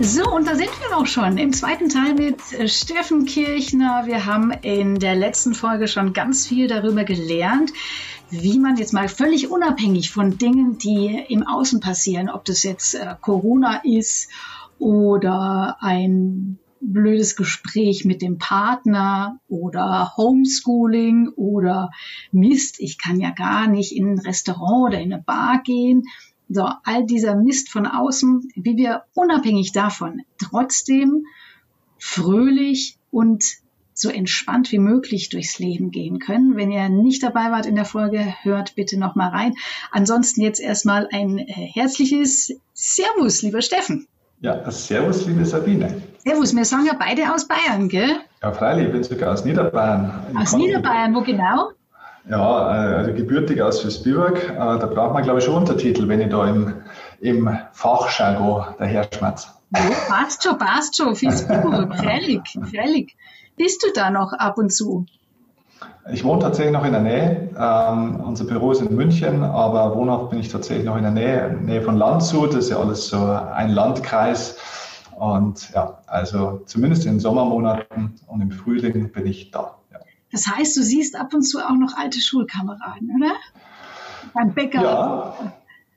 So, und da sind wir auch schon im zweiten Teil mit äh, Steffen Kirchner. Wir haben in der letzten Folge schon ganz viel darüber gelernt, wie man jetzt mal völlig unabhängig von Dingen, die im Außen passieren, ob das jetzt äh, Corona ist oder ein blödes Gespräch mit dem Partner oder Homeschooling oder Mist, ich kann ja gar nicht in ein Restaurant oder in eine Bar gehen. So, all dieser Mist von außen, wie wir unabhängig davon trotzdem fröhlich und so entspannt wie möglich durchs Leben gehen können. Wenn ihr nicht dabei wart in der Folge, hört bitte noch mal rein. Ansonsten jetzt erstmal ein äh, herzliches Servus, lieber Steffen. Ja, Servus, liebe Sabine. Servus, wir sagen ja beide aus Bayern, gell? Ja, freilich, ich bin sogar aus Niederbayern. Aus Niederbayern, wo genau? Ja, äh, also gebürtig aus Fürstbiberg. Äh, da braucht man, glaube ich, schon Untertitel, wenn ich da im, im Fachjargon daherschmatze. Ja, passt schon, passt schon. Fürstbiberg, freilich, freilich. Bist du da noch ab und zu? Ich wohne tatsächlich noch in der Nähe. Ähm, unser Büro ist in München, aber wohnhaft bin ich tatsächlich noch in der Nähe, Nähe von Landshut. Das ist ja alles so ein Landkreis. Und ja, also zumindest in den Sommermonaten und im Frühling bin ich da. Das heißt, du siehst ab und zu auch noch alte Schulkameraden, oder? Beim Bäcker. Ja.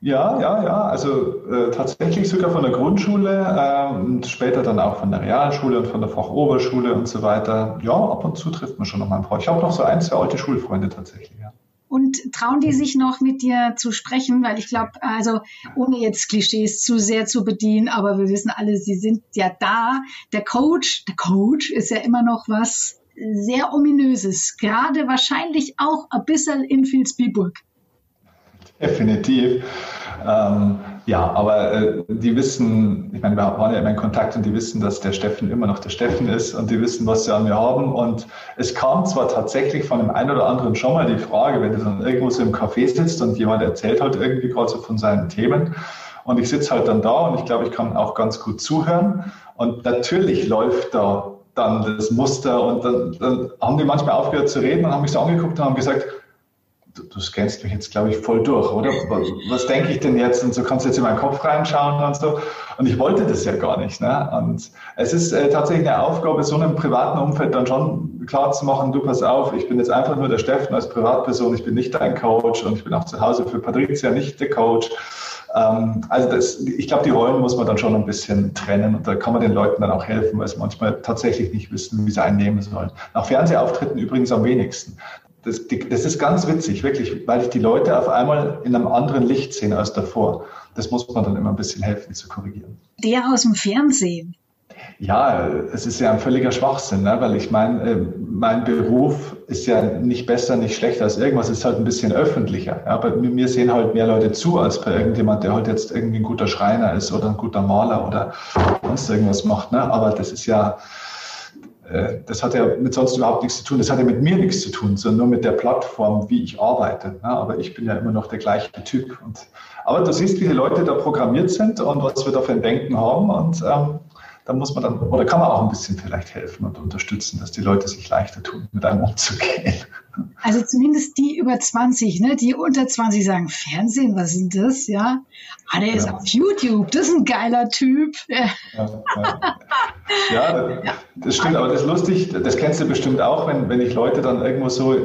Ja, ja, ja. Also äh, tatsächlich sogar von der Grundschule äh, und später dann auch von der Realschule und von der Fachoberschule und so weiter. Ja, ab und zu trifft man schon noch mal ein paar. Ich habe noch so ein, zwei alte Schulfreunde tatsächlich, ja. Und trauen die sich noch mit dir zu sprechen? Weil ich glaube, also ohne jetzt Klischees zu sehr zu bedienen, aber wir wissen alle, sie sind ja da. Der Coach, der Coach ist ja immer noch was, sehr ominöses, gerade wahrscheinlich auch ein bisschen in Vilsbiburg. Definitiv. Ähm, ja, aber äh, die wissen, ich meine, wir waren ja immer in Kontakt und die wissen, dass der Steffen immer noch der Steffen ist und die wissen, was sie an mir haben. Und es kam zwar tatsächlich von dem einen oder anderen schon mal die Frage, wenn du dann irgendwo so im Café sitzt und jemand erzählt halt irgendwie gerade so von seinen Themen. Und ich sitze halt dann da und ich glaube, ich kann auch ganz gut zuhören. Und natürlich läuft da dann das Muster und dann, dann, haben die manchmal aufgehört zu reden und haben mich so angeguckt und haben gesagt, du, du scannst mich jetzt, glaube ich, voll durch, oder? Was, was denke ich denn jetzt? Und so kannst du jetzt in meinen Kopf reinschauen und so. Und ich wollte das ja gar nicht. Ne? Und es ist äh, tatsächlich eine Aufgabe, so einem privaten Umfeld dann schon klar zu machen, du pass auf, ich bin jetzt einfach nur der Steffen als Privatperson, ich bin nicht dein Coach und ich bin auch zu Hause für Patricia nicht der Coach. Ähm, also das, ich glaube, die Rollen muss man dann schon ein bisschen trennen und da kann man den Leuten dann auch helfen, weil sie manchmal tatsächlich nicht wissen, wie sie einnehmen sollen. Nach Fernsehauftritten übrigens am wenigsten. Das, das ist ganz witzig, wirklich, weil ich die Leute auf einmal in einem anderen Licht sehe als davor. Das muss man dann immer ein bisschen helfen zu korrigieren. Der aus dem Fernsehen, ja, es ist ja ein völliger Schwachsinn, ne? weil ich meine, äh, mein Beruf ist ja nicht besser, nicht schlechter als irgendwas, ist halt ein bisschen öffentlicher. Ja? Bei mir sehen halt mehr Leute zu, als bei irgendjemand, der halt jetzt irgendwie ein guter Schreiner ist oder ein guter Maler oder sonst irgendwas macht. Ne? Aber das ist ja, äh, das hat ja mit sonst überhaupt nichts zu tun. Das hat ja mit mir nichts zu tun, sondern nur mit der Plattform, wie ich arbeite. Ne? Aber ich bin ja immer noch der gleiche Typ. Und, aber du siehst, wie die Leute da programmiert sind und was wir da für ein Denken haben. Und ähm, da muss man dann, oder kann man auch ein bisschen vielleicht helfen und unterstützen, dass die Leute sich leichter tun, mit einem umzugehen. Also zumindest die über 20, ne, die unter 20 sagen, Fernsehen, was ist denn das, ja? Ah, der ja. ist auf YouTube, das ist ein geiler Typ. Ja, ja. ja das stimmt, aber das ist lustig, das kennst du bestimmt auch, wenn, wenn ich Leute dann irgendwo so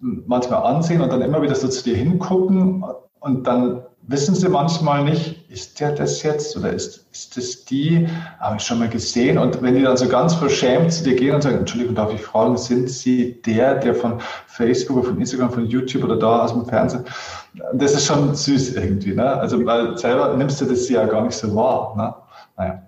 manchmal ansehen und dann immer wieder so zu dir hingucken und dann wissen sie manchmal nicht, ist der das jetzt oder ist, ist das die? Habe ich schon mal gesehen. Und wenn die dann so ganz verschämt zu dir gehen und sagen, Entschuldigung, darf ich fragen, sind Sie der, der von Facebook oder von Instagram, von YouTube oder da aus dem Fernsehen? Das ist schon süß irgendwie. Ne? Also, weil selber nimmst du das ja gar nicht so wahr. Ne? Naja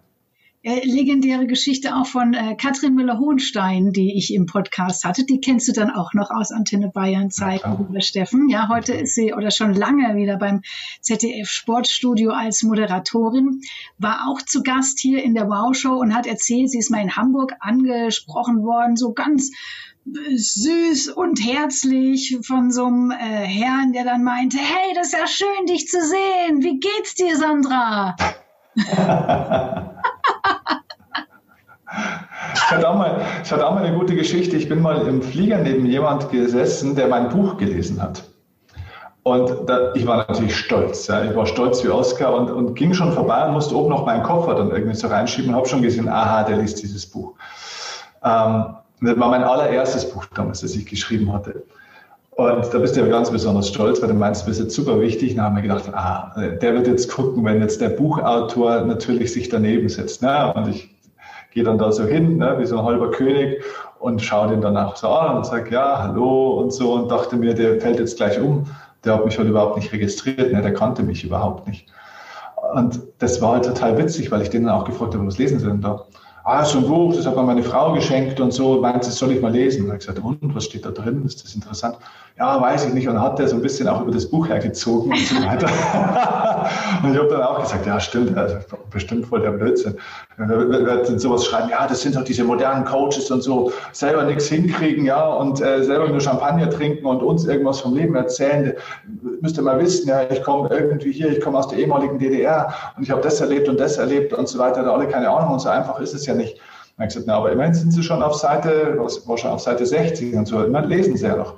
äh, legendäre Geschichte auch von äh, Katrin Müller-Hohenstein, die ich im Podcast hatte. Die kennst du dann auch noch aus Antenne Bayern Zeiten, ja, lieber Steffen. Ja, heute ist sie oder schon lange wieder beim ZDF Sportstudio als Moderatorin, war auch zu Gast hier in der Wow Show und hat erzählt, sie ist mal in Hamburg angesprochen worden, so ganz süß und herzlich von so einem äh, Herrn, der dann meinte, hey, das ist ja schön, dich zu sehen. Wie geht's dir, Sandra? Hatte, auch mal, ich hatte auch mal eine gute Geschichte. Ich bin mal im Flieger neben jemand gesessen, der mein Buch gelesen hat. Und da, ich war natürlich stolz. Ja. Ich war stolz wie Oscar und, und ging schon vorbei und musste oben noch meinen Koffer dann irgendwie so reinschieben und habe schon gesehen, aha, der liest dieses Buch. Ähm, das war mein allererstes Buch damals, das ich geschrieben hatte. Und da bist du ja ganz besonders stolz, weil du meinst, du bist jetzt super wichtig. Da haben wir gedacht, ah, der wird jetzt gucken, wenn jetzt der Buchautor natürlich sich daneben setzt. Ne? Und ich gehe dann da so hin, ne, wie so ein halber König und schaue den danach so an und sage, ja, hallo und so und dachte mir, der fällt jetzt gleich um. Der hat mich halt überhaupt nicht registriert, ne, der kannte mich überhaupt nicht. Und das war halt total witzig, weil ich den dann auch gefragt habe, was lesen Sie denn da? ah, so ein Buch, das hat mir meine Frau geschenkt und so, meint, das soll ich mal lesen. Und ich gesagt, und, was steht da drin? Ist das interessant? Ja, weiß ich nicht. Und hat er so ein bisschen auch über das Buch hergezogen und so weiter. und ich habe dann auch gesagt, ja, stimmt, also bestimmt voll der Blödsinn. Wer wird sowas schreiben, ja, das sind doch diese modernen Coaches und so, selber nichts hinkriegen, ja, und äh, selber nur Champagner trinken und uns irgendwas vom Leben erzählen. Müsst ihr mal wissen, ja, ich komme irgendwie hier, ich komme aus der ehemaligen DDR und ich habe das erlebt und das erlebt und so weiter, da alle keine Ahnung und so einfach ist es ja nicht. Ich gesagt, na, aber immerhin sind Sie schon auf Seite, war schon auf Seite 60 und so, immerhin lesen Sie ja noch.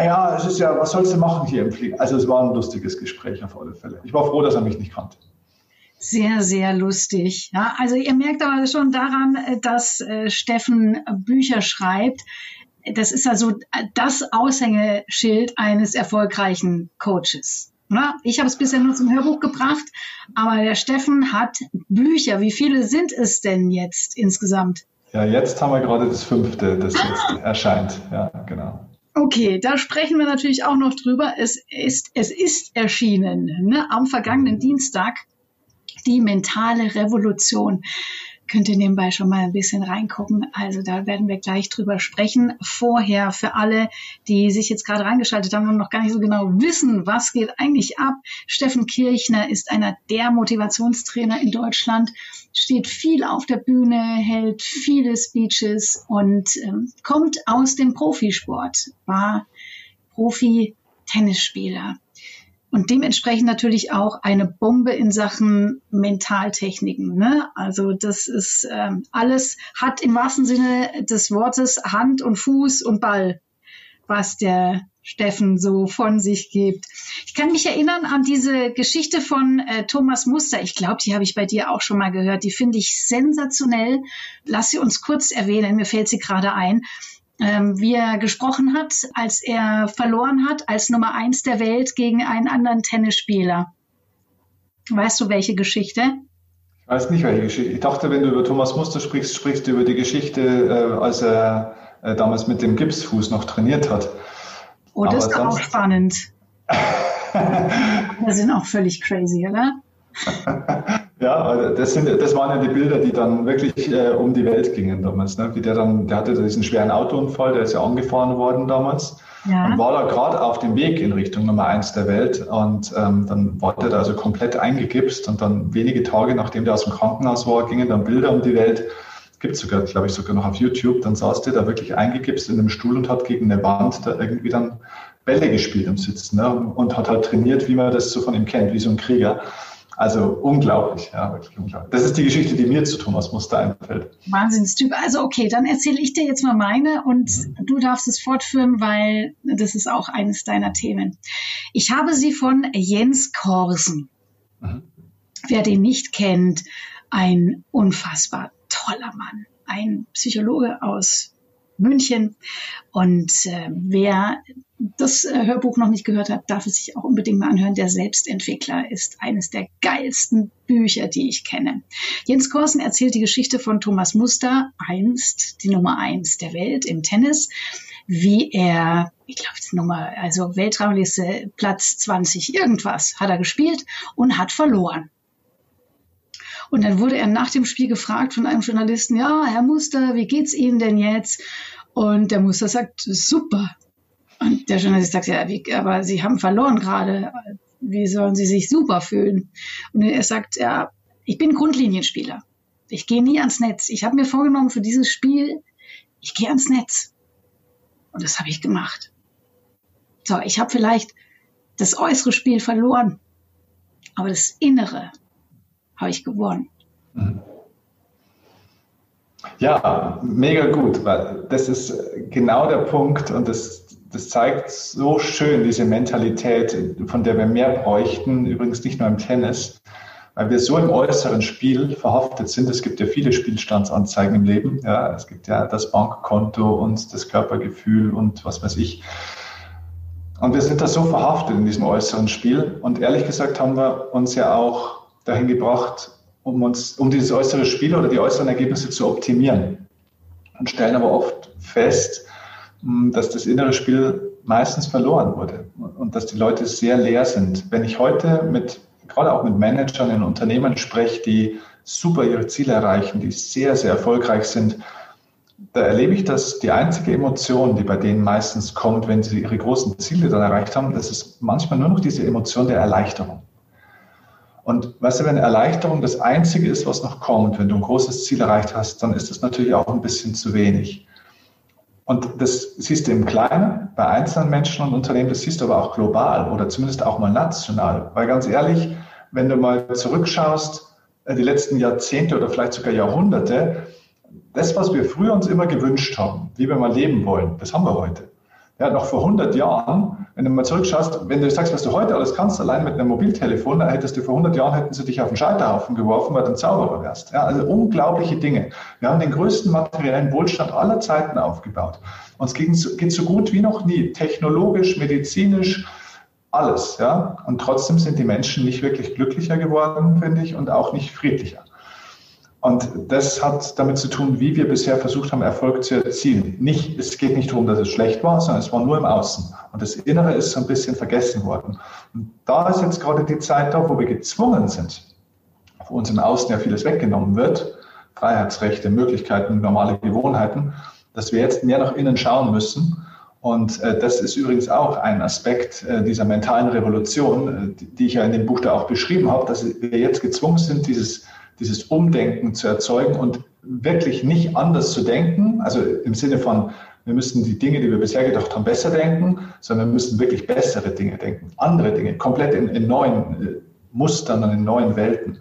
Naja, es ist ja, was sollst du machen hier im Flieger? Also es war ein lustiges Gespräch auf alle Fälle. Ich war froh, dass er mich nicht kannte. Sehr, sehr lustig. Ja, also ihr merkt aber schon daran, dass äh, Steffen Bücher schreibt. Das ist also das Aushängeschild eines erfolgreichen Coaches. Na, ich habe es bisher nur zum Hörbuch gebracht, aber der Steffen hat Bücher. Wie viele sind es denn jetzt insgesamt? Ja, jetzt haben wir gerade das fünfte, das jetzt erscheint. Ja, genau. Okay, da sprechen wir natürlich auch noch drüber. Es ist, es ist erschienen ne, am vergangenen Dienstag die mentale Revolution könnt ihr nebenbei schon mal ein bisschen reingucken. Also da werden wir gleich drüber sprechen. Vorher für alle, die sich jetzt gerade reingeschaltet haben und noch gar nicht so genau wissen, was geht eigentlich ab. Steffen Kirchner ist einer der Motivationstrainer in Deutschland, steht viel auf der Bühne, hält viele Speeches und ähm, kommt aus dem Profisport, war Profi-Tennisspieler und dementsprechend natürlich auch eine Bombe in Sachen Mentaltechniken. Ne? Also das ist ähm, alles hat im wahrsten Sinne des Wortes Hand und Fuß und Ball, was der Steffen so von sich gibt. Ich kann mich erinnern an diese Geschichte von äh, Thomas Muster. Ich glaube, die habe ich bei dir auch schon mal gehört. Die finde ich sensationell. Lass sie uns kurz erwähnen. Mir fällt sie gerade ein ähm, wie er gesprochen hat, als er verloren hat als Nummer eins der Welt gegen einen anderen Tennisspieler. Weißt du, welche Geschichte? Ich weiß nicht, welche Geschichte. Ich dachte, wenn du über Thomas Muster sprichst, sprichst du über die Geschichte, äh, als er äh, damals mit dem Gipsfuß noch trainiert hat. Oh, das ist auch spannend. Wir sind auch völlig crazy, oder? Ja, das, sind, das waren ja die Bilder, die dann wirklich äh, um die Welt gingen damals. Ne? Wie der dann, der hatte diesen schweren Autounfall, der ist ja angefahren worden damals. Ja. Und war da gerade auf dem Weg in Richtung Nummer eins der Welt. Und ähm, dann war der da also komplett eingegipst. Und dann wenige Tage, nachdem der aus dem Krankenhaus war, gingen dann Bilder um die Welt. Gibt es sogar, glaube ich, sogar noch auf YouTube. Dann saß der da wirklich eingegipst in einem Stuhl und hat gegen eine Wand da irgendwie dann Bälle gespielt am Sitzen. Ne? Und hat halt trainiert, wie man das so von ihm kennt, wie so ein Krieger. Also unglaublich, ja, wirklich unglaublich. Das ist die Geschichte, die mir zu Thomas Muster einfällt. Wahnsinnstyp. Also okay, dann erzähle ich dir jetzt mal meine und mhm. du darfst es fortführen, weil das ist auch eines deiner Themen. Ich habe sie von Jens Korsen. Mhm. Wer den nicht kennt, ein unfassbar toller Mann, ein Psychologe aus München. Und äh, wer das äh, Hörbuch noch nicht gehört hat, darf es sich auch unbedingt mal anhören. Der Selbstentwickler ist eines der geilsten Bücher, die ich kenne. Jens Korsen erzählt die Geschichte von Thomas Muster, einst die Nummer eins der Welt im Tennis, wie er, ich glaube, Nummer, also Weltrangliste Platz 20 irgendwas hat er gespielt und hat verloren. Und dann wurde er nach dem Spiel gefragt von einem Journalisten, ja, Herr Muster, wie geht's Ihnen denn jetzt? Und der Muster sagt, super. Und der Journalist sagt, ja, wie, aber Sie haben verloren gerade. Wie sollen Sie sich super fühlen? Und er sagt, ja, ich bin Grundlinienspieler. Ich gehe nie ans Netz. Ich habe mir vorgenommen für dieses Spiel, ich gehe ans Netz. Und das habe ich gemacht. So, ich habe vielleicht das äußere Spiel verloren, aber das Innere habe ich gewonnen. Mhm. Ja, mega gut, weil das ist genau der Punkt und das, das zeigt so schön diese Mentalität, von der wir mehr bräuchten, übrigens nicht nur im Tennis, weil wir so im äußeren Spiel verhaftet sind. Es gibt ja viele Spielstandsanzeigen im Leben. Ja, es gibt ja das Bankkonto und das Körpergefühl und was weiß ich. Und wir sind da so verhaftet in diesem äußeren Spiel. Und ehrlich gesagt haben wir uns ja auch dahin gebracht, um uns, um dieses äußere Spiel oder die äußeren Ergebnisse zu optimieren. Und stellen aber oft fest, dass das innere Spiel meistens verloren wurde und dass die Leute sehr leer sind. Wenn ich heute mit, gerade auch mit Managern in Unternehmen spreche, die super ihre Ziele erreichen, die sehr, sehr erfolgreich sind, da erlebe ich, dass die einzige Emotion, die bei denen meistens kommt, wenn sie ihre großen Ziele dann erreicht haben, das ist manchmal nur noch diese Emotion der Erleichterung. Und weißt du, wenn Erleichterung das Einzige ist, was noch kommt, wenn du ein großes Ziel erreicht hast, dann ist das natürlich auch ein bisschen zu wenig. Und das siehst du im Kleinen, bei einzelnen Menschen und Unternehmen, das siehst du aber auch global oder zumindest auch mal national. Weil ganz ehrlich, wenn du mal zurückschaust, äh, die letzten Jahrzehnte oder vielleicht sogar Jahrhunderte, das, was wir früher uns immer gewünscht haben, wie wir mal leben wollen, das haben wir heute. Ja, noch vor 100 Jahren, wenn du mal zurückschaust, wenn du sagst, was du heute alles kannst, allein mit einem Mobiltelefon, dann hättest du vor 100 Jahren, hätten sie dich auf den Scheiterhaufen geworfen, weil du ein Zauberer wärst. Ja, also unglaubliche Dinge. Wir haben den größten materiellen Wohlstand aller Zeiten aufgebaut. Uns geht so gut wie noch nie, technologisch, medizinisch, alles. Ja? Und trotzdem sind die Menschen nicht wirklich glücklicher geworden, finde ich, und auch nicht friedlicher. Und das hat damit zu tun, wie wir bisher versucht haben, Erfolg zu erzielen. Nicht, es geht nicht darum, dass es schlecht war, sondern es war nur im Außen. Und das Innere ist so ein bisschen vergessen worden. Und da ist jetzt gerade die Zeit da, wo wir gezwungen sind, wo uns im Außen ja vieles weggenommen wird, Freiheitsrechte, Möglichkeiten, normale Gewohnheiten, dass wir jetzt mehr nach innen schauen müssen. Und äh, das ist übrigens auch ein Aspekt äh, dieser mentalen Revolution, äh, die, die ich ja in dem Buch da auch beschrieben habe, dass wir jetzt gezwungen sind, dieses dieses Umdenken zu erzeugen und wirklich nicht anders zu denken, also im Sinne von, wir müssen die Dinge, die wir bisher gedacht haben, besser denken, sondern wir müssen wirklich bessere Dinge denken, andere Dinge, komplett in, in neuen äh, Mustern und in neuen Welten.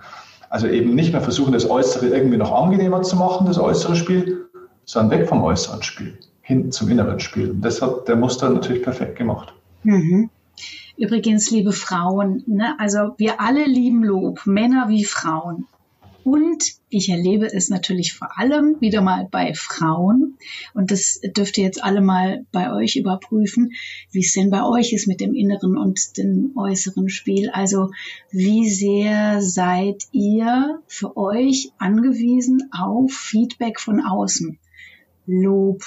Also eben nicht mehr versuchen, das Äußere irgendwie noch angenehmer zu machen, das äußere Spiel, sondern weg vom äußeren Spiel, hin zum inneren Spiel. Und das hat der Muster natürlich perfekt gemacht. Mhm. Übrigens, liebe Frauen, ne, also wir alle lieben Lob, Männer wie Frauen. Und ich erlebe es natürlich vor allem wieder mal bei Frauen. Und das dürft ihr jetzt alle mal bei euch überprüfen, wie es denn bei euch ist mit dem inneren und dem äußeren Spiel. Also wie sehr seid ihr für euch angewiesen auf Feedback von außen? Lob,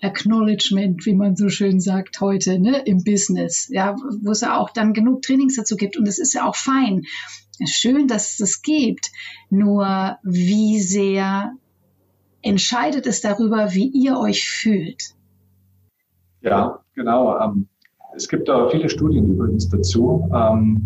Acknowledgement, wie man so schön sagt heute, ne, im Business, ja, wo es ja auch dann genug Trainings dazu gibt und es ist ja auch fein schön, dass es das gibt. Nur wie sehr entscheidet es darüber, wie ihr euch fühlt? Ja, genau. Ähm, es gibt da viele Studien übrigens dazu. Ähm,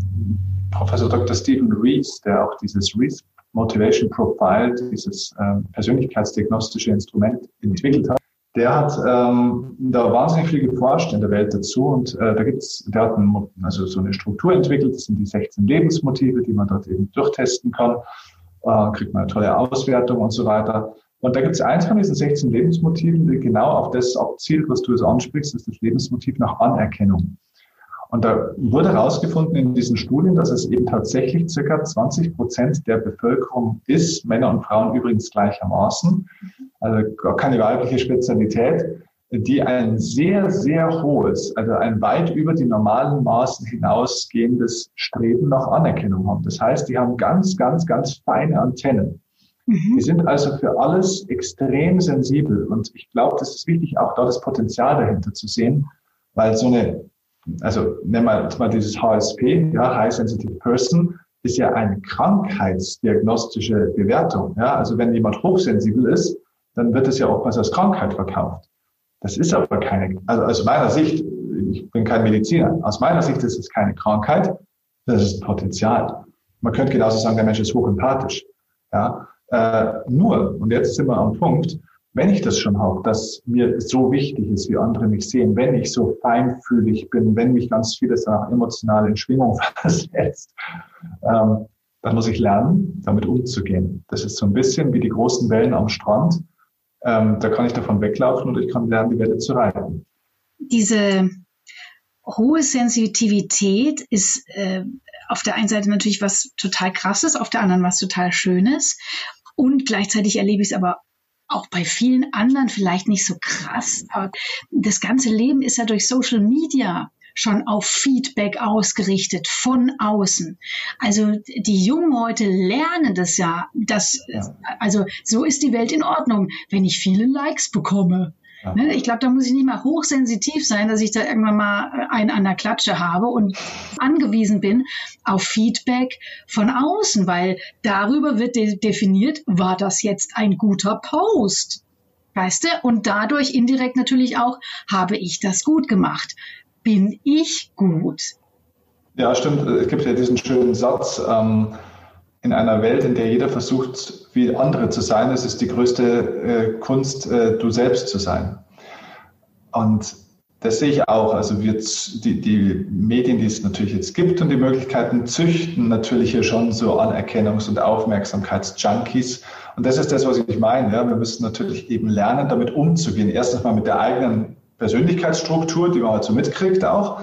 Professor Dr. Stephen Rees, der auch dieses Rees Motivation Profile, dieses ähm, persönlichkeitsdiagnostische Instrument entwickelt hat, der hat ähm, da wahnsinnig viel geforscht in der Welt dazu und äh, da gibt's, der hat ein, also so eine Struktur entwickelt, das sind die 16 Lebensmotive, die man dort eben durchtesten kann, äh, kriegt man eine tolle Auswertung und so weiter. Und da gibt es eins von diesen 16 Lebensmotiven, die genau auf das abzielt, was du jetzt ansprichst, ist das Lebensmotiv nach Anerkennung. Und da wurde herausgefunden in diesen Studien, dass es eben tatsächlich circa 20 Prozent der Bevölkerung ist, Männer und Frauen übrigens gleichermaßen, also gar keine weibliche Spezialität, die ein sehr, sehr hohes, also ein weit über die normalen Maßen hinausgehendes Streben nach Anerkennung haben. Das heißt, die haben ganz, ganz, ganz feine Antennen. Mhm. Die sind also für alles extrem sensibel. Und ich glaube, das ist wichtig, auch da das Potenzial dahinter zu sehen, weil so eine also nehmen wir mal dieses HSP, ja, High Sensitive Person, ist ja eine krankheitsdiagnostische Bewertung. Ja? Also wenn jemand hochsensibel ist, dann wird es ja oftmals als Krankheit verkauft. Das ist aber keine, also aus meiner Sicht, ich bin kein Mediziner, aus meiner Sicht ist es keine Krankheit, das ist Potenzial. Man könnte genauso sagen, der Mensch ist hochempathisch. Ja? Äh, nur, und jetzt sind wir am Punkt, wenn ich das schon habe, dass mir so wichtig ist, wie andere mich sehen, wenn ich so feinfühlig bin, wenn mich ganz vieles auch emotional in Schwingung versetzt, ähm, dann muss ich lernen, damit umzugehen. Das ist so ein bisschen wie die großen Wellen am Strand. Ähm, da kann ich davon weglaufen und ich kann lernen, die Welle zu reiten. Diese hohe Sensitivität ist äh, auf der einen Seite natürlich was total krasses, auf der anderen was total schönes. Und gleichzeitig erlebe ich es aber auch bei vielen anderen vielleicht nicht so krass. Aber das ganze Leben ist ja durch Social Media schon auf Feedback ausgerichtet von außen. Also die Jungen heute lernen das ja, dass, ja. also so ist die Welt in Ordnung, wenn ich viele Likes bekomme. Ja. Ne, ich glaube, da muss ich nicht mal hochsensitiv sein, dass ich da irgendwann mal einen an der Klatsche habe und angewiesen bin auf Feedback von außen, weil darüber wird de definiert, war das jetzt ein guter Post? Weißt du? Und dadurch indirekt natürlich auch, habe ich das gut gemacht? bin ich gut. Ja, stimmt. Es gibt ja diesen schönen Satz, ähm, in einer Welt, in der jeder versucht, wie andere zu sein, es ist die größte äh, Kunst, äh, du selbst zu sein. Und das sehe ich auch. Also wir, die, die Medien, die es natürlich jetzt gibt und die Möglichkeiten züchten natürlich hier schon so Anerkennungs- und Aufmerksamkeitsjunkies. Und das ist das, was ich meine. Ja. Wir müssen natürlich eben lernen, damit umzugehen. Erstens mal mit der eigenen Persönlichkeitsstruktur, die man halt so mitkriegt auch,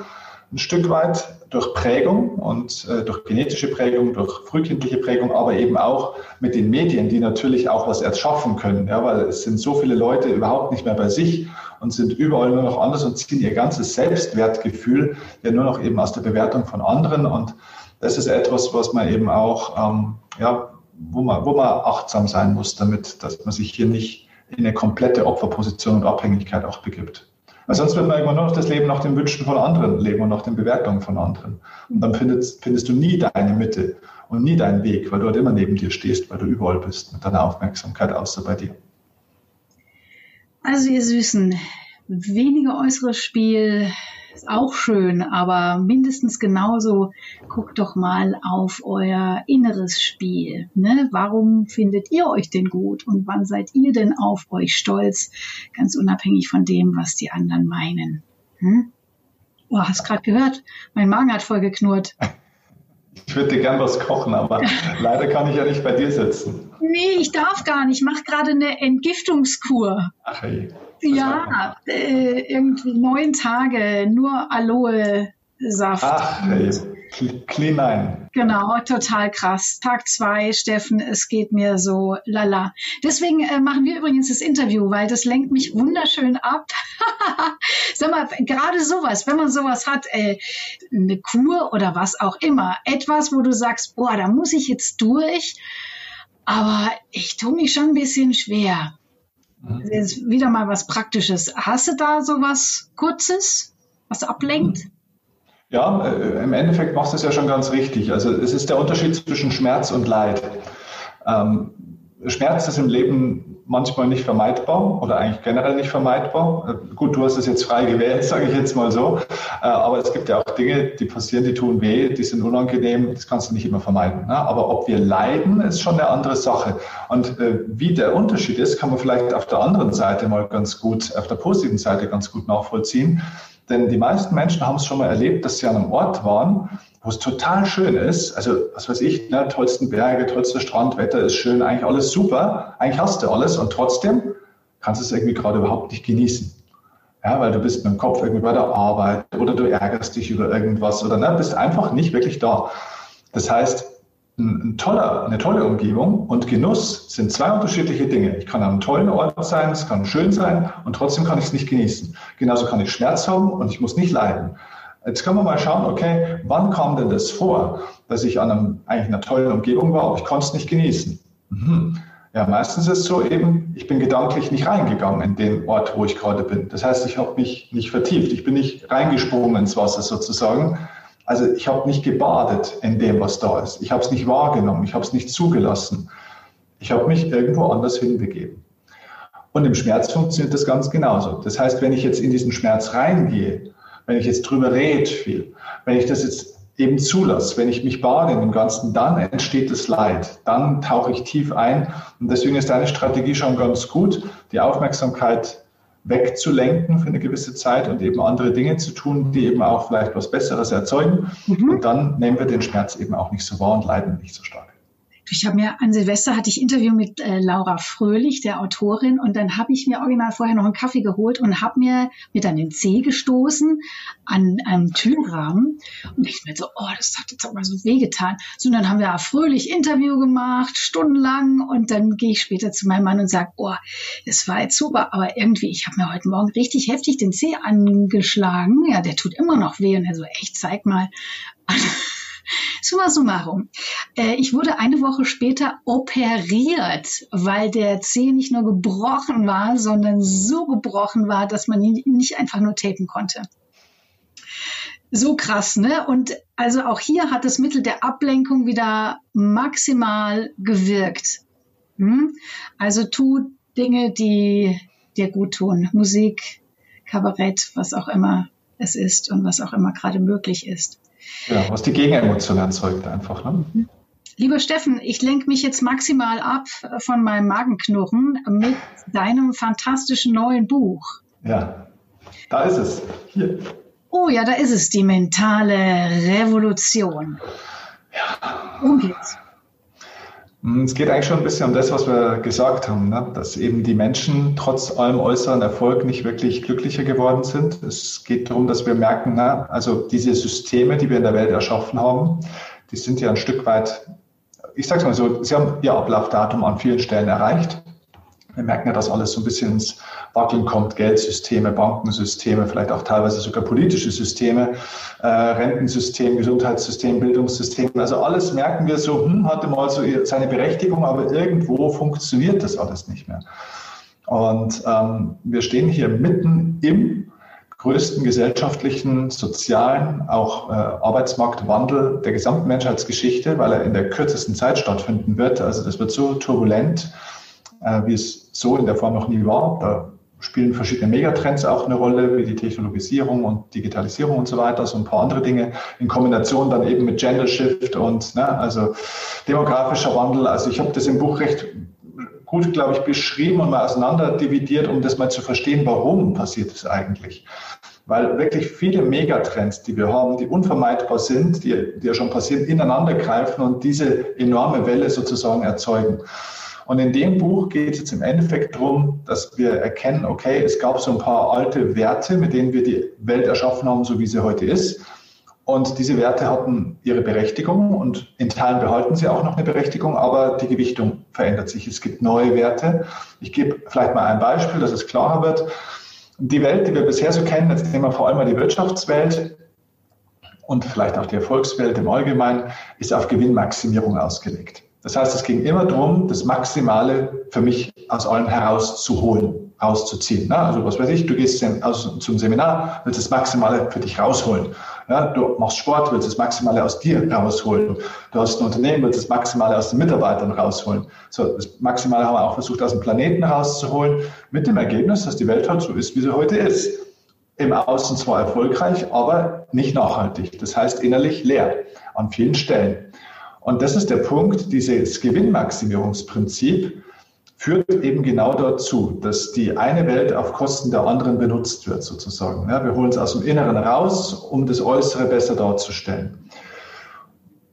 ein Stück weit durch Prägung und äh, durch genetische Prägung, durch frühkindliche Prägung, aber eben auch mit den Medien, die natürlich auch was erschaffen können, ja, weil es sind so viele Leute überhaupt nicht mehr bei sich und sind überall nur noch anders und ziehen ihr ganzes Selbstwertgefühl ja nur noch eben aus der Bewertung von anderen und das ist etwas, was man eben auch, ähm, ja, wo man, wo man achtsam sein muss, damit, dass man sich hier nicht in eine komplette Opferposition und Abhängigkeit auch begibt. Weil sonst wird man irgendwann nur noch das Leben nach den Wünschen von anderen leben und nach den Bewertungen von anderen. Und dann findest, findest du nie deine Mitte und nie deinen Weg, weil du halt immer neben dir stehst, weil du überall bist mit deiner Aufmerksamkeit außer bei dir. Also ihr Süßen, weniger äußeres Spiel, ist auch schön, aber mindestens genauso guckt doch mal auf euer inneres Spiel. Ne? Warum findet ihr euch denn gut und wann seid ihr denn auf euch stolz? Ganz unabhängig von dem, was die anderen meinen. Hm? Oh, hast gerade gehört? Mein Magen hat voll geknurrt. Ich würde dir gern was kochen, aber leider kann ich ja nicht bei dir sitzen. Nee, ich darf gar nicht. Ich mache gerade eine Entgiftungskur. Ach hey. Ja, äh, irgendwie neun Tage, nur Aloe-Saft. Ach, hey. Clean ein. Genau, total krass. Tag zwei, Steffen, es geht mir so lala. Deswegen äh, machen wir übrigens das Interview, weil das lenkt mich wunderschön ab. Sag mal, gerade sowas, wenn man sowas hat, äh, eine Kur oder was auch immer, etwas, wo du sagst, boah, da muss ich jetzt durch, aber ich tue mich schon ein bisschen schwer. Das ist wieder mal was Praktisches. Hast du da sowas Kurzes, was ablenkt? Ja, äh, im Endeffekt machst du es ja schon ganz richtig. Also es ist der Unterschied zwischen Schmerz und Leid. Ähm, Schmerz ist im Leben manchmal nicht vermeidbar oder eigentlich generell nicht vermeidbar. Äh, gut, du hast es jetzt frei gewählt, sage ich jetzt mal so. Äh, aber es gibt ja auch Dinge, die passieren, die tun weh, die sind unangenehm, das kannst du nicht immer vermeiden. Ne? Aber ob wir leiden, ist schon eine andere Sache. Und äh, wie der Unterschied ist, kann man vielleicht auf der anderen Seite mal ganz gut, auf der positiven Seite ganz gut nachvollziehen. Denn die meisten Menschen haben es schon mal erlebt, dass sie an einem Ort waren, wo es total schön ist. Also, was weiß ich, ne, tollsten Berge, tollster Strand, Wetter ist schön, eigentlich alles super. Eigentlich hast du alles und trotzdem kannst du es irgendwie gerade überhaupt nicht genießen. Ja, weil du bist mit dem Kopf irgendwie bei der Arbeit oder du ärgerst dich über irgendwas oder ne, bist einfach nicht wirklich da. Das heißt, ein toller, eine tolle Umgebung und Genuss sind zwei unterschiedliche Dinge. Ich kann an einem tollen Ort sein, es kann schön sein und trotzdem kann ich es nicht genießen. Genauso kann ich Schmerz haben und ich muss nicht leiden. Jetzt können wir mal schauen, okay, wann kam denn das vor, dass ich an einem, eigentlich einer tollen Umgebung war, aber ich konnte es nicht genießen? Mhm. Ja, meistens ist es so eben, ich bin gedanklich nicht reingegangen in den Ort, wo ich gerade bin. Das heißt, ich habe mich nicht vertieft, ich bin nicht reingesprungen ins Wasser sozusagen. Also ich habe nicht gebadet in dem, was da ist. Ich habe es nicht wahrgenommen, ich habe es nicht zugelassen. Ich habe mich irgendwo anders hinbegeben. Und im Schmerz funktioniert das ganz genauso. Das heißt, wenn ich jetzt in diesen Schmerz reingehe, wenn ich jetzt drüber rede viel, wenn ich das jetzt eben zulasse, wenn ich mich bade in dem Ganzen, dann entsteht das Leid. Dann tauche ich tief ein. Und deswegen ist deine Strategie schon ganz gut, die Aufmerksamkeit wegzulenken für eine gewisse Zeit und eben andere Dinge zu tun, die eben auch vielleicht was Besseres erzeugen. Mhm. Und dann nehmen wir den Schmerz eben auch nicht so wahr und leiden nicht so stark. Ich habe mir an Silvester hatte ich Interview mit äh, Laura Fröhlich, der Autorin, und dann habe ich mir original vorher noch einen Kaffee geholt und habe mir mit an den Zeh gestoßen an einem Türrahmen und ich mir so, oh, das hat jetzt auch mal so wehgetan. So, und dann haben wir Fröhlich Interview gemacht, stundenlang, und dann gehe ich später zu meinem Mann und sage, oh, das war jetzt super, aber irgendwie, ich habe mir heute Morgen richtig heftig den Zeh angeschlagen. Ja, der tut immer noch weh und er so, echt, zeig mal. Summa summarum. Äh, ich wurde eine Woche später operiert, weil der Zeh nicht nur gebrochen war, sondern so gebrochen war, dass man ihn nicht einfach nur tapen konnte. So krass, ne? Und also auch hier hat das Mittel der Ablenkung wieder maximal gewirkt. Hm? Also tu Dinge, die dir gut tun. Musik, Kabarett, was auch immer es ist und was auch immer gerade möglich ist. Ja, was die Gegenemotion erzeugt einfach. Ne? Lieber Steffen, ich lenke mich jetzt maximal ab von meinem Magenknurren mit deinem fantastischen neuen Buch. Ja, da ist es. Hier. Oh ja, da ist es, die mentale Revolution. Ja. Worum geht's? Hm, es geht eigentlich schon ein bisschen um das, was wir gesagt haben, ne? dass eben die Menschen trotz allem äußeren Erfolg nicht wirklich glücklicher geworden sind. Es geht darum, dass wir merken, na, also diese Systeme, die wir in der Welt erschaffen haben, die sind ja ein Stück weit, ich sage es mal so, sie haben ihr Ablaufdatum an vielen Stellen erreicht. Wir merken ja, dass alles so ein bisschen ins Wackeln kommt, Geldsysteme, Bankensysteme, vielleicht auch teilweise sogar politische Systeme, äh, Rentensystem, Gesundheitssystem, Bildungssystem. Also alles merken wir so, hm, hatte mal so seine Berechtigung, aber irgendwo funktioniert das alles nicht mehr. Und ähm, wir stehen hier mitten im größten gesellschaftlichen, sozialen, auch äh, Arbeitsmarktwandel der gesamten Menschheitsgeschichte, weil er in der kürzesten Zeit stattfinden wird. Also das wird so turbulent, äh, wie es so in der Form noch nie war. Da spielen verschiedene Megatrends auch eine Rolle, wie die Technologisierung und Digitalisierung und so weiter, so ein paar andere Dinge in Kombination dann eben mit Gender Shift und ne, also demografischer Wandel. Also ich habe das im Buch recht gut, glaube ich, beschrieben und mal auseinander dividiert, um das mal zu verstehen, warum passiert es eigentlich. Weil wirklich viele Megatrends, die wir haben, die unvermeidbar sind, die, die ja schon passieren, ineinander greifen und diese enorme Welle sozusagen erzeugen. Und in dem Buch geht es jetzt im Endeffekt darum, dass wir erkennen, okay, es gab so ein paar alte Werte, mit denen wir die Welt erschaffen haben, so wie sie heute ist. Und diese Werte hatten ihre Berechtigung und in Teilen behalten sie auch noch eine Berechtigung, aber die Gewichtung verändert sich. Es gibt neue Werte. Ich gebe vielleicht mal ein Beispiel, dass es klarer wird. Die Welt, die wir bisher so kennen, jetzt nehmen wir vor allem mal die Wirtschaftswelt und vielleicht auch die Erfolgswelt im Allgemeinen, ist auf Gewinnmaximierung ausgelegt. Das heißt, es ging immer darum, das Maximale für mich aus allem herauszuholen, rauszuziehen. Also was weiß ich, du gehst zum Seminar, willst das Maximale für dich rausholen. Ja, du machst Sport, willst das Maximale aus dir rausholen. Du hast ein Unternehmen, willst das Maximale aus den Mitarbeitern rausholen. So, das Maximale haben wir auch versucht, aus dem Planeten rauszuholen, mit dem Ergebnis, dass die Welt halt so ist, wie sie heute ist. Im Außen zwar erfolgreich, aber nicht nachhaltig. Das heißt innerlich leer an vielen Stellen. Und das ist der Punkt, dieses Gewinnmaximierungsprinzip führt eben genau dazu, dass die eine Welt auf Kosten der anderen benutzt wird, sozusagen. Ja, wir holen es aus dem Inneren raus, um das Äußere besser darzustellen.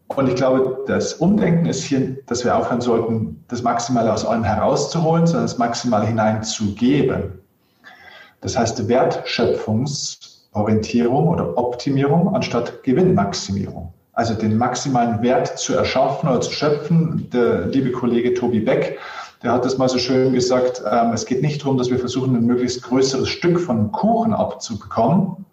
Und ich glaube, das Umdenken ist hier, dass wir aufhören sollten, das Maximale aus allem herauszuholen, sondern das Maximale hineinzugeben. Das heißt Wertschöpfungsorientierung oder Optimierung anstatt Gewinnmaximierung also den maximalen Wert zu erschaffen oder zu schöpfen. Der liebe Kollege Tobi Beck, der hat das mal so schön gesagt, ähm, es geht nicht darum, dass wir versuchen, ein möglichst größeres Stück von Kuchen abzubekommen,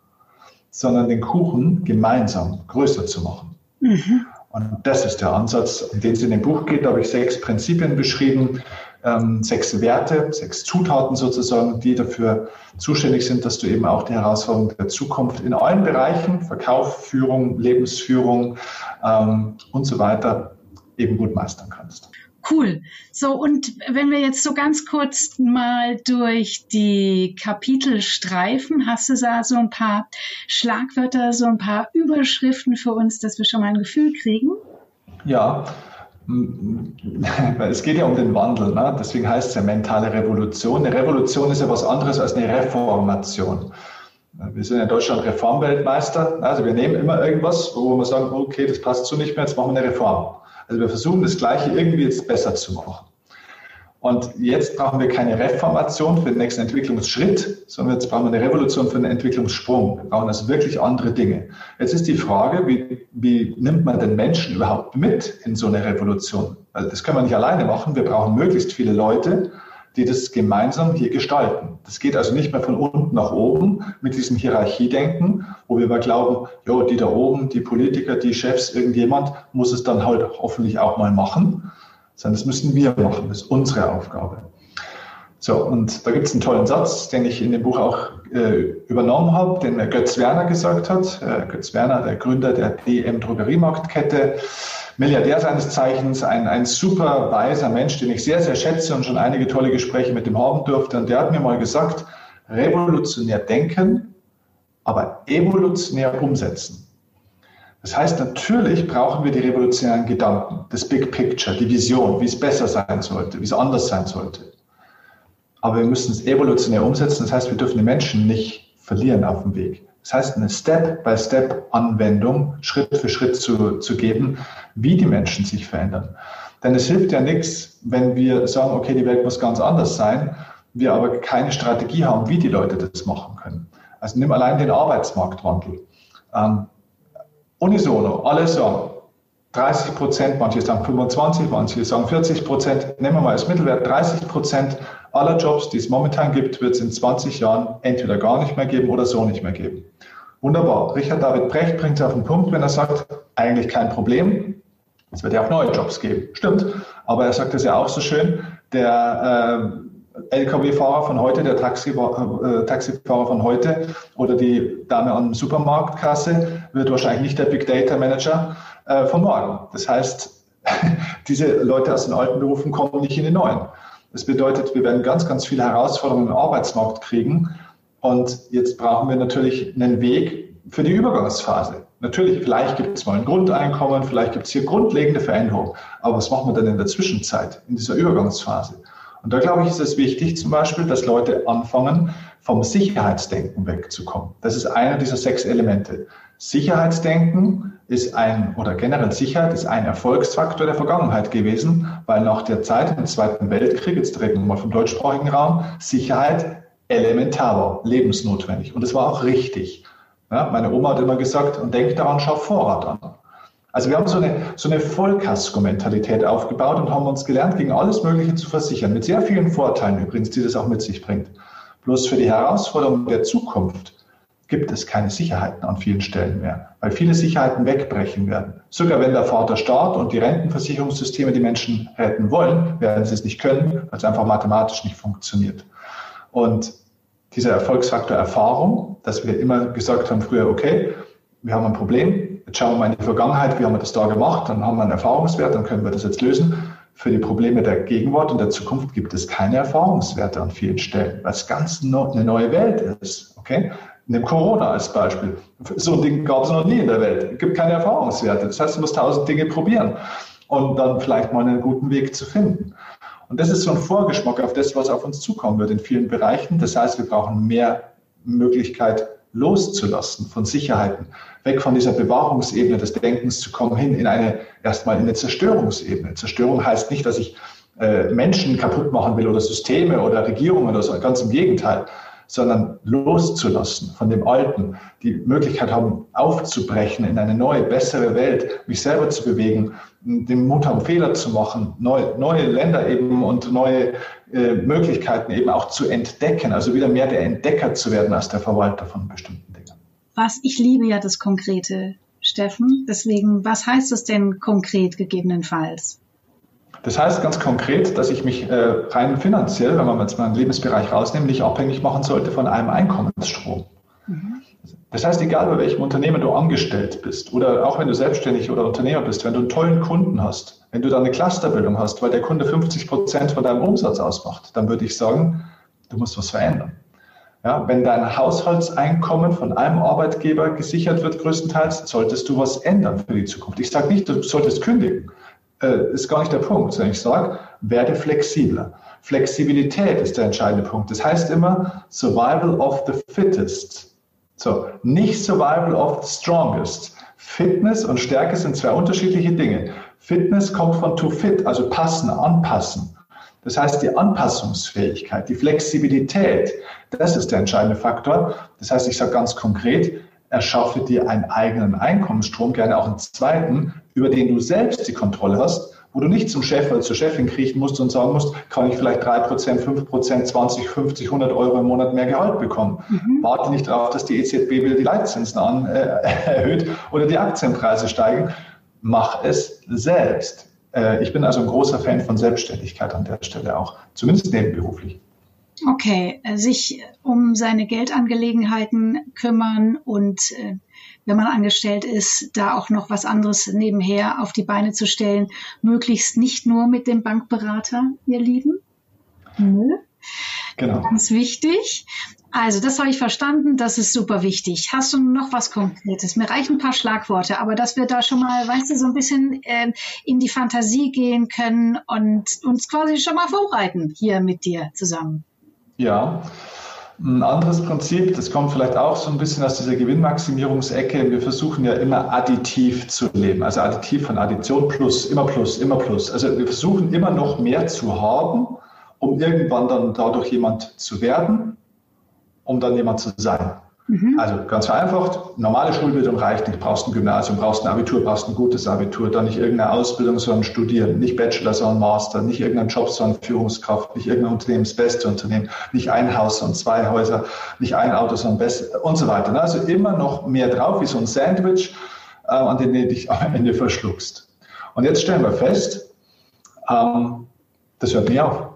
sondern den Kuchen gemeinsam größer zu machen. Mhm. Und das ist der Ansatz, um den es in dem Buch geht. Da habe ich sechs Prinzipien beschrieben, ähm, sechs Werte, sechs Zutaten sozusagen, die dafür zuständig sind, dass du eben auch die Herausforderungen der Zukunft in allen Bereichen, Verkauf, Führung, Lebensführung ähm, und so weiter, eben gut meistern kannst. Cool. So, und wenn wir jetzt so ganz kurz mal durch die Kapitel streifen, hast du da so ein paar Schlagwörter, so ein paar Überschriften für uns, dass wir schon mal ein Gefühl kriegen? Ja, es geht ja um den Wandel, ne? deswegen heißt es ja mentale Revolution. Eine Revolution ist ja was anderes als eine Reformation. Wir sind in Deutschland Reformweltmeister. Also wir nehmen immer irgendwas, wo wir sagen, okay, das passt so nicht mehr, jetzt machen wir eine Reform. Also wir versuchen das Gleiche irgendwie jetzt besser zu machen. Und jetzt brauchen wir keine Reformation für den nächsten Entwicklungsschritt, sondern jetzt brauchen wir eine Revolution für den Entwicklungssprung. Wir brauchen also wirklich andere Dinge. Jetzt ist die Frage, wie, wie nimmt man den Menschen überhaupt mit in so eine Revolution? Weil das können wir nicht alleine machen. Wir brauchen möglichst viele Leute, die das gemeinsam hier gestalten. Das geht also nicht mehr von unten nach oben mit diesem Hierarchiedenken, wo wir immer glauben, ja, die da oben, die Politiker, die Chefs, irgendjemand muss es dann halt hoffentlich auch mal machen, sondern das müssen wir machen, das ist unsere Aufgabe. So, und da gibt es einen tollen Satz, den ich in dem Buch auch äh, übernommen habe, den Götz Werner gesagt hat. Äh, Götz Werner, der Gründer der DM Drogeriemarktkette, Milliardär seines Zeichens, ein, ein super weiser Mensch, den ich sehr, sehr schätze und schon einige tolle Gespräche mit ihm haben durfte. Und der hat mir mal gesagt, revolutionär denken, aber evolutionär umsetzen. Das heißt, natürlich brauchen wir die revolutionären Gedanken, das Big Picture, die Vision, wie es besser sein sollte, wie es anders sein sollte. Aber wir müssen es evolutionär umsetzen. Das heißt, wir dürfen die Menschen nicht verlieren auf dem Weg. Das heißt, eine Step-by-Step-Anwendung Schritt für Schritt zu, zu geben, wie die Menschen sich verändern. Denn es hilft ja nichts, wenn wir sagen, okay, die Welt muss ganz anders sein, wir aber keine Strategie haben, wie die Leute das machen können. Also nimm allein den Arbeitsmarktwandel. Ähm, unisono, alle sagen 30 Prozent, manche sagen 25, manche sagen 40 Prozent. Nehmen wir mal als Mittelwert 30 Prozent aller Jobs, die es momentan gibt, wird es in 20 Jahren entweder gar nicht mehr geben oder so nicht mehr geben. Wunderbar. Richard David Brecht bringt es auf den Punkt, wenn er sagt, eigentlich kein Problem. Es wird ja auch neue Jobs geben. Stimmt. Aber er sagt es ja auch so schön, der äh, LKW-Fahrer von heute, der Taxi, äh, Taxifahrer von heute oder die Dame an der Supermarktkasse wird wahrscheinlich nicht der Big Data Manager äh, von morgen. Das heißt, diese Leute aus den alten Berufen kommen nicht in die neuen. Das bedeutet, wir werden ganz, ganz viele Herausforderungen im Arbeitsmarkt kriegen. Und jetzt brauchen wir natürlich einen Weg für die Übergangsphase. Natürlich, vielleicht gibt es mal ein Grundeinkommen, vielleicht gibt es hier grundlegende Veränderungen. Aber was machen wir dann in der Zwischenzeit, in dieser Übergangsphase? Und da glaube ich, ist es wichtig zum Beispiel, dass Leute anfangen, vom Sicherheitsdenken wegzukommen. Das ist einer dieser sechs Elemente. Sicherheitsdenken ist ein, oder generell Sicherheit ist ein Erfolgsfaktor der Vergangenheit gewesen, weil nach der Zeit im Zweiten Weltkrieg, jetzt reden wir mal vom deutschsprachigen Raum, Sicherheit elementar war, lebensnotwendig. Und es war auch richtig. Ja, meine Oma hat immer gesagt, und denk daran, schau Vorrat an. Also wir haben so eine, so eine Vollkasko-Mentalität aufgebaut und haben uns gelernt, gegen alles Mögliche zu versichern, mit sehr vielen Vorteilen übrigens, die das auch mit sich bringt. Bloß für die Herausforderungen der Zukunft gibt es keine Sicherheiten an vielen Stellen mehr, weil viele Sicherheiten wegbrechen werden. Sogar wenn der Vater Staat und die Rentenversicherungssysteme die Menschen retten wollen, werden sie es nicht können, weil es einfach mathematisch nicht funktioniert. Und dieser Erfolgsfaktor Erfahrung, dass wir immer gesagt haben früher, okay, wir haben ein Problem, jetzt schauen wir mal in die Vergangenheit, wie haben wir das da gemacht, dann haben wir einen Erfahrungswert, dann können wir das jetzt lösen. Für die Probleme der Gegenwart und der Zukunft gibt es keine Erfahrungswerte an vielen Stellen, weil es ganz eine neue Welt ist. Okay? Nimm Corona als Beispiel. So ein Ding gab es noch nie in der Welt. Es gibt keine Erfahrungswerte. Das heißt, du musst tausend Dinge probieren und dann vielleicht mal einen guten Weg zu finden. Und das ist so ein Vorgeschmack auf das, was auf uns zukommen wird in vielen Bereichen. Das heißt, wir brauchen mehr Möglichkeit loszulassen von Sicherheiten, weg von dieser Bewahrungsebene des Denkens zu kommen, hin in eine, erstmal in eine Zerstörungsebene. Zerstörung heißt nicht, dass ich äh, Menschen kaputt machen will oder Systeme oder Regierungen oder so, ganz im Gegenteil, sondern loszulassen von dem Alten, die Möglichkeit haben, aufzubrechen in eine neue, bessere Welt, mich selber zu bewegen, den Mut haben, Fehler zu machen, neue, neue Länder eben und neue äh, Möglichkeiten eben auch zu entdecken, also wieder mehr der Entdecker zu werden als der Verwalter von bestimmten Dingen. Was, ich liebe ja das Konkrete, Steffen. Deswegen, was heißt es denn konkret gegebenenfalls? Das heißt ganz konkret, dass ich mich äh, rein finanziell, wenn man jetzt mal einen Lebensbereich rausnimmt, nicht abhängig machen sollte von einem Einkommensstrom. Das heißt, egal bei welchem Unternehmen du angestellt bist oder auch wenn du selbstständig oder Unternehmer bist, wenn du einen tollen Kunden hast, wenn du da eine Clusterbildung hast, weil der Kunde 50 Prozent von deinem Umsatz ausmacht, dann würde ich sagen, du musst was verändern. Ja, wenn dein Haushaltseinkommen von einem Arbeitgeber gesichert wird, größtenteils, solltest du was ändern für die Zukunft. Ich sage nicht, du solltest kündigen. Äh, ist gar nicht der Punkt, sondern ich sage, werde flexibler. Flexibilität ist der entscheidende Punkt. Das heißt immer Survival of the Fittest. So, nicht Survival of the Strongest. Fitness und Stärke sind zwei unterschiedliche Dinge. Fitness kommt von to fit, also passen, anpassen. Das heißt, die Anpassungsfähigkeit, die Flexibilität, das ist der entscheidende Faktor. Das heißt, ich sage ganz konkret, erschaffe dir einen eigenen Einkommensstrom, gerne auch einen zweiten, über den du selbst die Kontrolle hast, wo du nicht zum Chef oder zur Chefin kriechen musst und sagen musst, kann ich vielleicht 3%, 5%, 20, 50, 100 Euro im Monat mehr Gehalt bekommen. Mhm. Warte nicht darauf, dass die EZB wieder die Leitzinsen an, äh, erhöht oder die Aktienpreise steigen. Mach es selbst. Äh, ich bin also ein großer Fan von Selbstständigkeit an der Stelle auch, zumindest nebenberuflich. Okay, äh, sich um seine Geldangelegenheiten kümmern und äh, wenn man angestellt ist, da auch noch was anderes nebenher auf die Beine zu stellen, möglichst nicht nur mit dem Bankberater, ihr Lieben. Nö. Genau. Ganz wichtig. Also, das habe ich verstanden. Das ist super wichtig. Hast du noch was Konkretes? Mir reichen ein paar Schlagworte, aber dass wir da schon mal, weißt du, so ein bisschen äh, in die Fantasie gehen können und uns quasi schon mal vorbereiten hier mit dir zusammen. Ja. Ein anderes Prinzip, das kommt vielleicht auch so ein bisschen aus dieser Gewinnmaximierungsecke. Wir versuchen ja immer additiv zu leben. Also additiv von Addition plus, immer plus, immer plus. Also wir versuchen immer noch mehr zu haben, um irgendwann dann dadurch jemand zu werden um dann jemand zu sein. Mhm. Also ganz vereinfacht, normale Schulbildung reicht nicht. Brauchst ein Gymnasium, brauchst ein Abitur, brauchst ein gutes Abitur, dann nicht irgendeine Ausbildung, sondern studieren. Nicht Bachelor, sondern Master, nicht irgendein Job, sondern Führungskraft, nicht irgendein Unternehmen, das beste Unternehmen, nicht ein Haus, sondern zwei Häuser, nicht ein Auto, sondern best und so weiter. Also immer noch mehr drauf, wie so ein Sandwich, äh, an dem du dich am Ende verschluckst. Und jetzt stellen wir fest, ähm, das hört nie auf.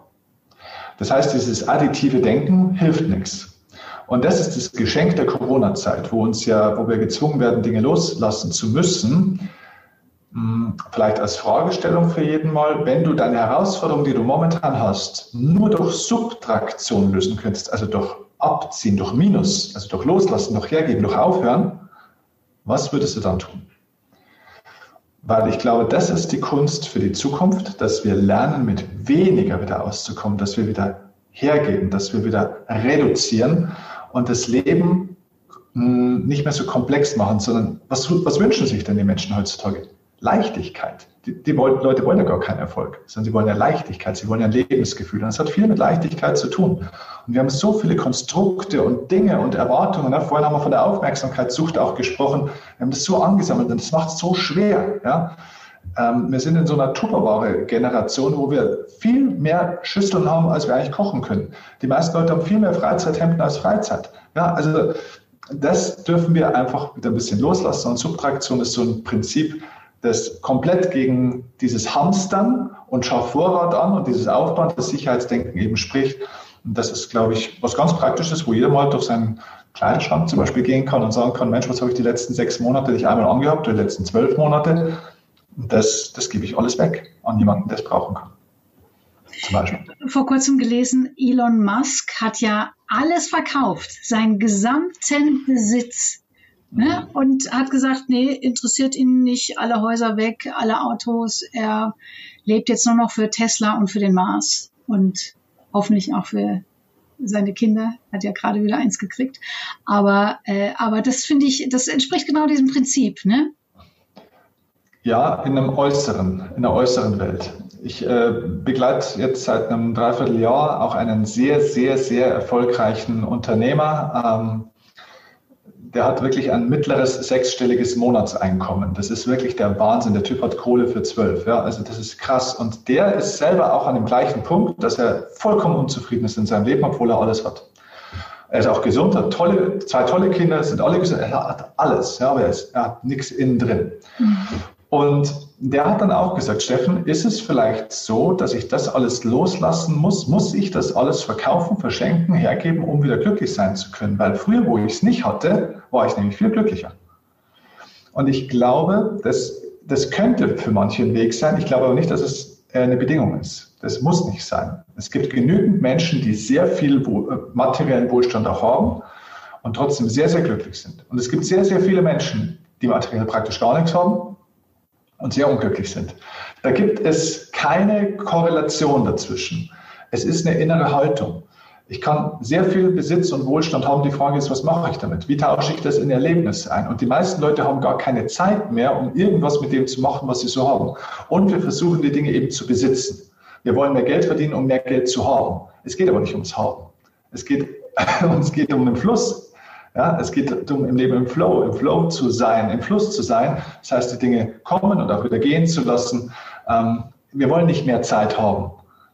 Das heißt, dieses additive Denken hilft nichts. Und das ist das Geschenk der Corona-Zeit, wo uns ja, wo wir gezwungen werden, Dinge loslassen zu müssen. Hm, vielleicht als Fragestellung für jeden Mal, wenn du deine Herausforderung, die du momentan hast, nur durch Subtraktion lösen könntest, also durch Abziehen, durch Minus, also durch Loslassen, durch Hergeben, durch Aufhören, was würdest du dann tun? Weil ich glaube, das ist die Kunst für die Zukunft, dass wir lernen, mit weniger wieder auszukommen, dass wir wieder hergeben, dass wir wieder reduzieren und das Leben hm, nicht mehr so komplex machen, sondern was, was wünschen sich denn die Menschen heutzutage? Leichtigkeit. Die, die Leute wollen ja gar keinen Erfolg, sondern sie wollen ja Leichtigkeit, sie wollen ja ein Lebensgefühl. Und das hat viel mit Leichtigkeit zu tun. Und wir haben so viele Konstrukte und Dinge und Erwartungen. Ne? Vorhin haben wir von der Aufmerksamkeitssucht auch gesprochen. Wir haben das so angesammelt und das macht es so schwer. Ja? Ähm, wir sind in so einer Tupperware-Generation, wo wir viel mehr Schüsseln haben, als wir eigentlich kochen können. Die meisten Leute haben viel mehr Freizeithemden als Freizeit. Ja, also das dürfen wir einfach wieder ein bisschen loslassen. Und Subtraktion ist so ein Prinzip, das komplett gegen dieses Hamstern und Schau Vorrat an und dieses Aufbauen, das Sicherheitsdenken eben spricht. Und das ist, glaube ich, was ganz Praktisches, wo jeder mal durch seinen Kleiderschrank zum Beispiel gehen kann und sagen kann, Mensch, was habe ich die letzten sechs Monate nicht einmal angehabt, oder die letzten zwölf Monate? Das, das gebe ich alles weg an jemanden, der es brauchen kann. Zum Beispiel. Vor kurzem gelesen, Elon Musk hat ja alles verkauft, seinen gesamten Besitz. Ne? Mhm. Und hat gesagt, nee, interessiert ihn nicht, alle Häuser weg, alle Autos. Er lebt jetzt nur noch für Tesla und für den Mars und hoffentlich auch für seine Kinder. Hat ja gerade wieder eins gekriegt. Aber, äh, aber das finde ich, das entspricht genau diesem Prinzip. Ne? Ja, in einem äußeren, in der äußeren Welt. Ich äh, begleite jetzt seit einem Dreivierteljahr auch einen sehr, sehr, sehr erfolgreichen Unternehmer. Ähm, der hat wirklich ein mittleres sechsstelliges Monatseinkommen. Das ist wirklich der Wahnsinn. Der Typ hat Kohle für zwölf. Ja, also das ist krass. Und der ist selber auch an dem gleichen Punkt, dass er vollkommen unzufrieden ist in seinem Leben, obwohl er alles hat. Er ist auch gesund, hat tolle, zwei tolle Kinder, sind alle gesund. Er hat alles, ja, aber er, ist, er hat nichts innen drin. Mhm. Und der hat dann auch gesagt, Steffen, ist es vielleicht so, dass ich das alles loslassen muss? Muss ich das alles verkaufen, verschenken, hergeben, um wieder glücklich sein zu können? Weil früher, wo ich es nicht hatte, war ich nämlich viel glücklicher. Und ich glaube, das, das könnte für manche ein Weg sein. Ich glaube aber nicht, dass es eine Bedingung ist. Das muss nicht sein. Es gibt genügend Menschen, die sehr viel äh, materiellen Wohlstand auch haben und trotzdem sehr, sehr glücklich sind. Und es gibt sehr, sehr viele Menschen, die materiell praktisch gar nichts haben und sehr unglücklich sind. Da gibt es keine Korrelation dazwischen. Es ist eine innere Haltung. Ich kann sehr viel Besitz und Wohlstand haben. Die Frage ist, was mache ich damit? Wie tausche ich das in Erlebnisse ein? Und die meisten Leute haben gar keine Zeit mehr, um irgendwas mit dem zu machen, was sie so haben. Und wir versuchen, die Dinge eben zu besitzen. Wir wollen mehr Geld verdienen, um mehr Geld zu haben. Es geht aber nicht ums Haben. Es geht, es geht um den Fluss. Ja, es geht darum, im Leben im Flow, im Flow zu sein, im Fluss zu sein. Das heißt, die Dinge kommen und auch wieder gehen zu lassen. Ähm, wir wollen nicht mehr Zeit haben.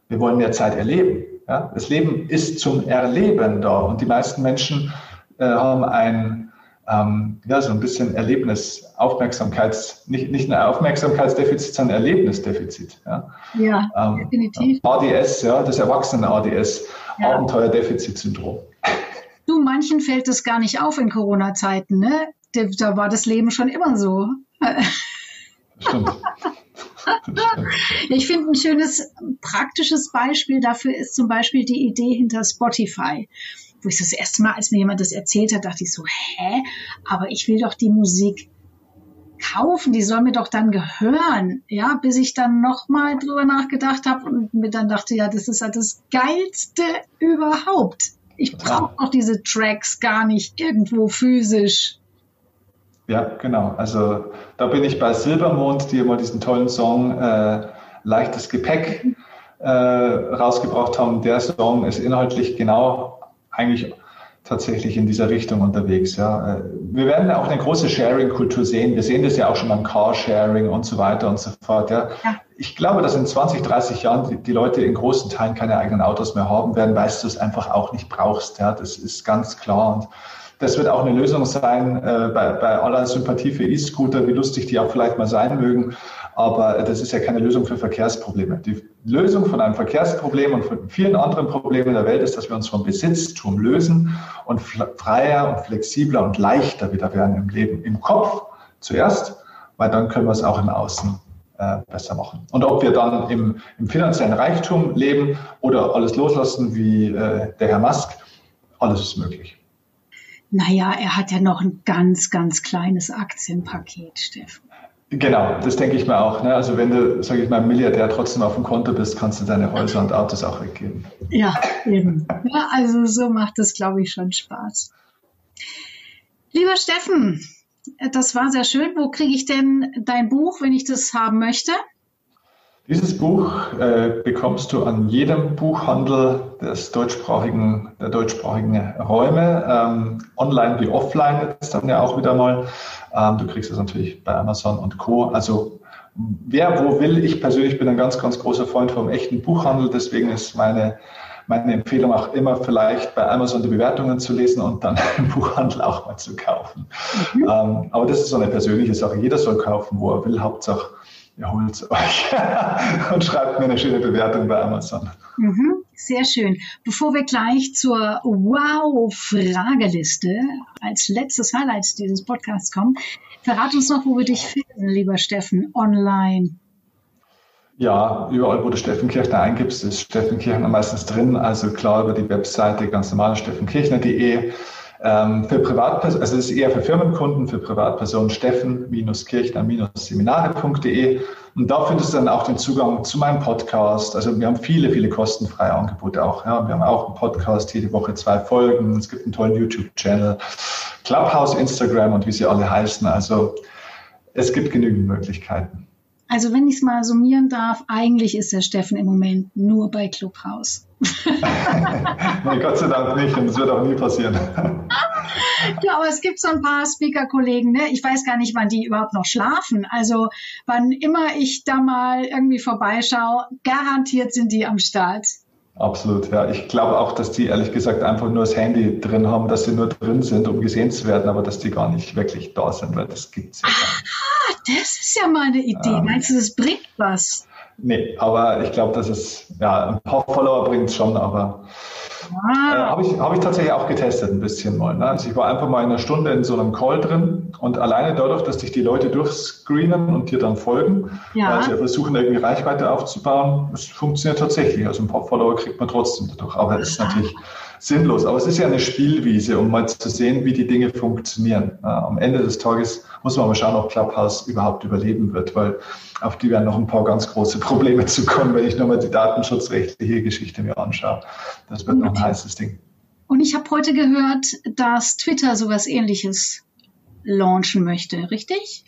Wir wollen mehr Zeit erleben. Ja? Das Leben ist zum Erleben da. Und die meisten Menschen äh, haben ein, ähm, ja, so ein bisschen Erlebnis, Aufmerksamkeits, nicht, nicht ein Aufmerksamkeitsdefizit, sondern Erlebnisdefizit. Ja, ja ähm, definitiv. ADS, ja, das Erwachsenen-ADS, ja. Abenteuerdefizitsyndrom. Du, manchen fällt das gar nicht auf in Corona-Zeiten, ne? Da war das Leben schon immer so. Stimmt. ich finde ein schönes praktisches Beispiel dafür ist zum Beispiel die Idee hinter Spotify. Wo ich das erste Mal, als mir jemand das erzählt hat, dachte ich so, hä? Aber ich will doch die Musik kaufen, die soll mir doch dann gehören, ja, bis ich dann nochmal drüber nachgedacht habe und mir dann dachte, ja, das ist ja das Geilste überhaupt. Ich brauche auch diese Tracks gar nicht irgendwo physisch. Ja, genau. Also da bin ich bei Silbermond, die immer diesen tollen Song äh, Leichtes Gepäck äh, rausgebracht haben. Der Song ist inhaltlich genau eigentlich tatsächlich in dieser Richtung unterwegs. Ja. Wir werden auch eine große Sharing-Kultur sehen. Wir sehen das ja auch schon beim Carsharing und so weiter und so fort. Ja. ja. Ich glaube, dass in 20, 30 Jahren die, die, Leute in großen Teilen keine eigenen Autos mehr haben werden, weil du es einfach auch nicht brauchst. Ja. Das ist ganz klar. Und das wird auch eine Lösung sein äh, bei, bei aller Sympathie für E-Scooter, wie lustig die auch vielleicht mal sein mögen. Aber das ist ja keine Lösung für Verkehrsprobleme. Die Lösung von einem Verkehrsproblem und von vielen anderen Problemen der Welt ist, dass wir uns vom Besitztum lösen und freier und flexibler und leichter wieder werden im Leben. Im Kopf zuerst, weil dann können wir es auch im Außen äh, besser machen. Und ob wir dann im, im, finanziellen Reichtum leben oder alles loslassen wie äh, der Herr Musk, alles ist möglich. Naja, er hat ja noch ein ganz, ganz kleines Aktienpaket, Steffen. Genau, das denke ich mir auch. Ne? Also wenn du, sage ich mal, Milliardär trotzdem auf dem Konto bist, kannst du deine Häuser und Autos auch weggeben. Ja, eben. Ja, also so macht es, glaube ich, schon Spaß. Lieber Steffen, das war sehr schön. Wo kriege ich denn dein Buch, wenn ich das haben möchte? Dieses Buch äh, bekommst du an jedem Buchhandel des deutschsprachigen, der deutschsprachigen Räume, ähm, online wie offline jetzt dann ja auch wieder mal. Ähm, du kriegst es natürlich bei Amazon und Co. Also wer wo will, ich persönlich bin ein ganz, ganz großer Freund vom echten Buchhandel, deswegen ist meine meine Empfehlung auch immer vielleicht bei Amazon die Bewertungen zu lesen und dann im Buchhandel auch mal zu kaufen. Mhm. Ähm, aber das ist so eine persönliche Sache. Jeder soll kaufen, wo er will. Hauptsache, ihr holt es euch und schreibt mir eine schöne Bewertung bei Amazon. Mhm, sehr schön. Bevor wir gleich zur Wow-Frageliste als letztes Highlight dieses Podcasts kommen, verrat uns noch, wo wir dich finden, lieber Steffen, online. Ja, überall, wo du Steffen Kirchner eingibst, ist Steffen Kirchner meistens drin. Also klar über die Webseite ganz normal steffenkirchner.de. Ähm, für Privatpersonen, also es ist eher für Firmenkunden, für Privatpersonen steffen-kirchner-seminare.de und da findest du dann auch den Zugang zu meinem Podcast. Also wir haben viele, viele kostenfreie Angebote auch. Ja. Wir haben auch einen Podcast, jede Woche zwei Folgen. Es gibt einen tollen YouTube-Channel, Clubhouse, Instagram und wie sie alle heißen. Also es gibt genügend Möglichkeiten. Also wenn ich es mal summieren darf, eigentlich ist der Steffen im Moment nur bei Clubhouse. nee, Gott sei Dank nicht und es wird auch nie passieren. ja, aber es gibt so ein paar Speaker-Kollegen, ne? ich weiß gar nicht, wann die überhaupt noch schlafen. Also wann immer ich da mal irgendwie vorbeischaue, garantiert sind die am Start. Absolut, ja. Ich glaube auch, dass die ehrlich gesagt einfach nur das Handy drin haben, dass sie nur drin sind, um gesehen zu werden, aber dass die gar nicht wirklich da sind, weil das gibt es ja gar nicht. Ah, das ist ja mal eine Idee. Ähm, Meinst du, das bringt was? Nee, aber ich glaube, dass es, ja, ein paar Follower bringt es schon, aber äh, Habe ich, hab ich tatsächlich auch getestet ein bisschen mal. Ne? Also ich war einfach mal in einer Stunde in so einem Call drin und alleine dadurch, dass sich die Leute durchscreenen und dir dann folgen, ja. also versuchen irgendwie Reichweite aufzubauen, es funktioniert tatsächlich. Also ein paar Follower kriegt man trotzdem dadurch, aber es ist natürlich sinnlos. Aber es ist ja eine Spielwiese, um mal zu sehen, wie die Dinge funktionieren. Am Ende des Tages muss man mal schauen, ob Clubhouse überhaupt überleben wird, weil auf die werden noch ein paar ganz große Probleme zu kommen, wenn ich nochmal die datenschutzrechtliche Geschichte mir anschaue. Das wird noch ein heißes Ding. Und ich habe heute gehört, dass Twitter sowas ähnliches launchen möchte, richtig?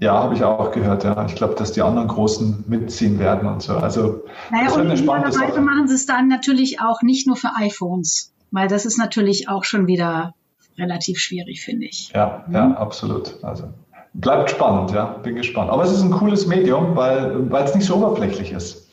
Ja, habe ich auch gehört, ja. Ich glaube, dass die anderen Großen mitziehen werden und so. Also, naja, spannende Sache. machen sie es dann natürlich auch nicht nur für iPhones, weil das ist natürlich auch schon wieder relativ schwierig, finde ich. Ja, mhm. ja, absolut. Also bleibt spannend, ja, bin gespannt. Aber es ist ein cooles Medium, weil es nicht so oberflächlich ist.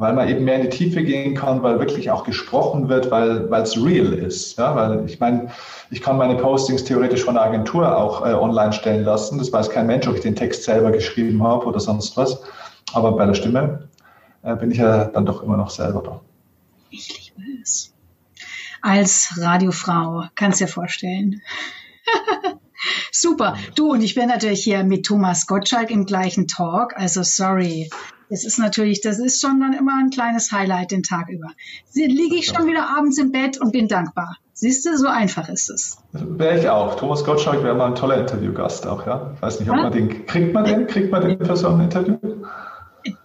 Weil man eben mehr in die Tiefe gehen kann, weil wirklich auch gesprochen wird, weil es real ist. Ja, weil ich meine, ich kann meine Postings theoretisch von der Agentur auch äh, online stellen lassen. Das weiß kein Mensch, ob ich den Text selber geschrieben habe oder sonst was. Aber bei der Stimme äh, bin ich ja dann doch immer noch selber da. Ich liebe es als Radiofrau. Kannst dir vorstellen. Super. Du, und ich bin natürlich hier mit Thomas Gottschalk im gleichen Talk. Also sorry. Das ist natürlich, das ist schon dann immer ein kleines Highlight den Tag über. Liege ich schon wieder abends im Bett und bin dankbar. Siehst du, so einfach ist es. Wäre ich auch. Thomas Gottschalk wäre mal ein toller Interviewgast auch, ja. Ich weiß nicht, ob ja? man den, kriegt man den, kriegt man den für so ein Interview?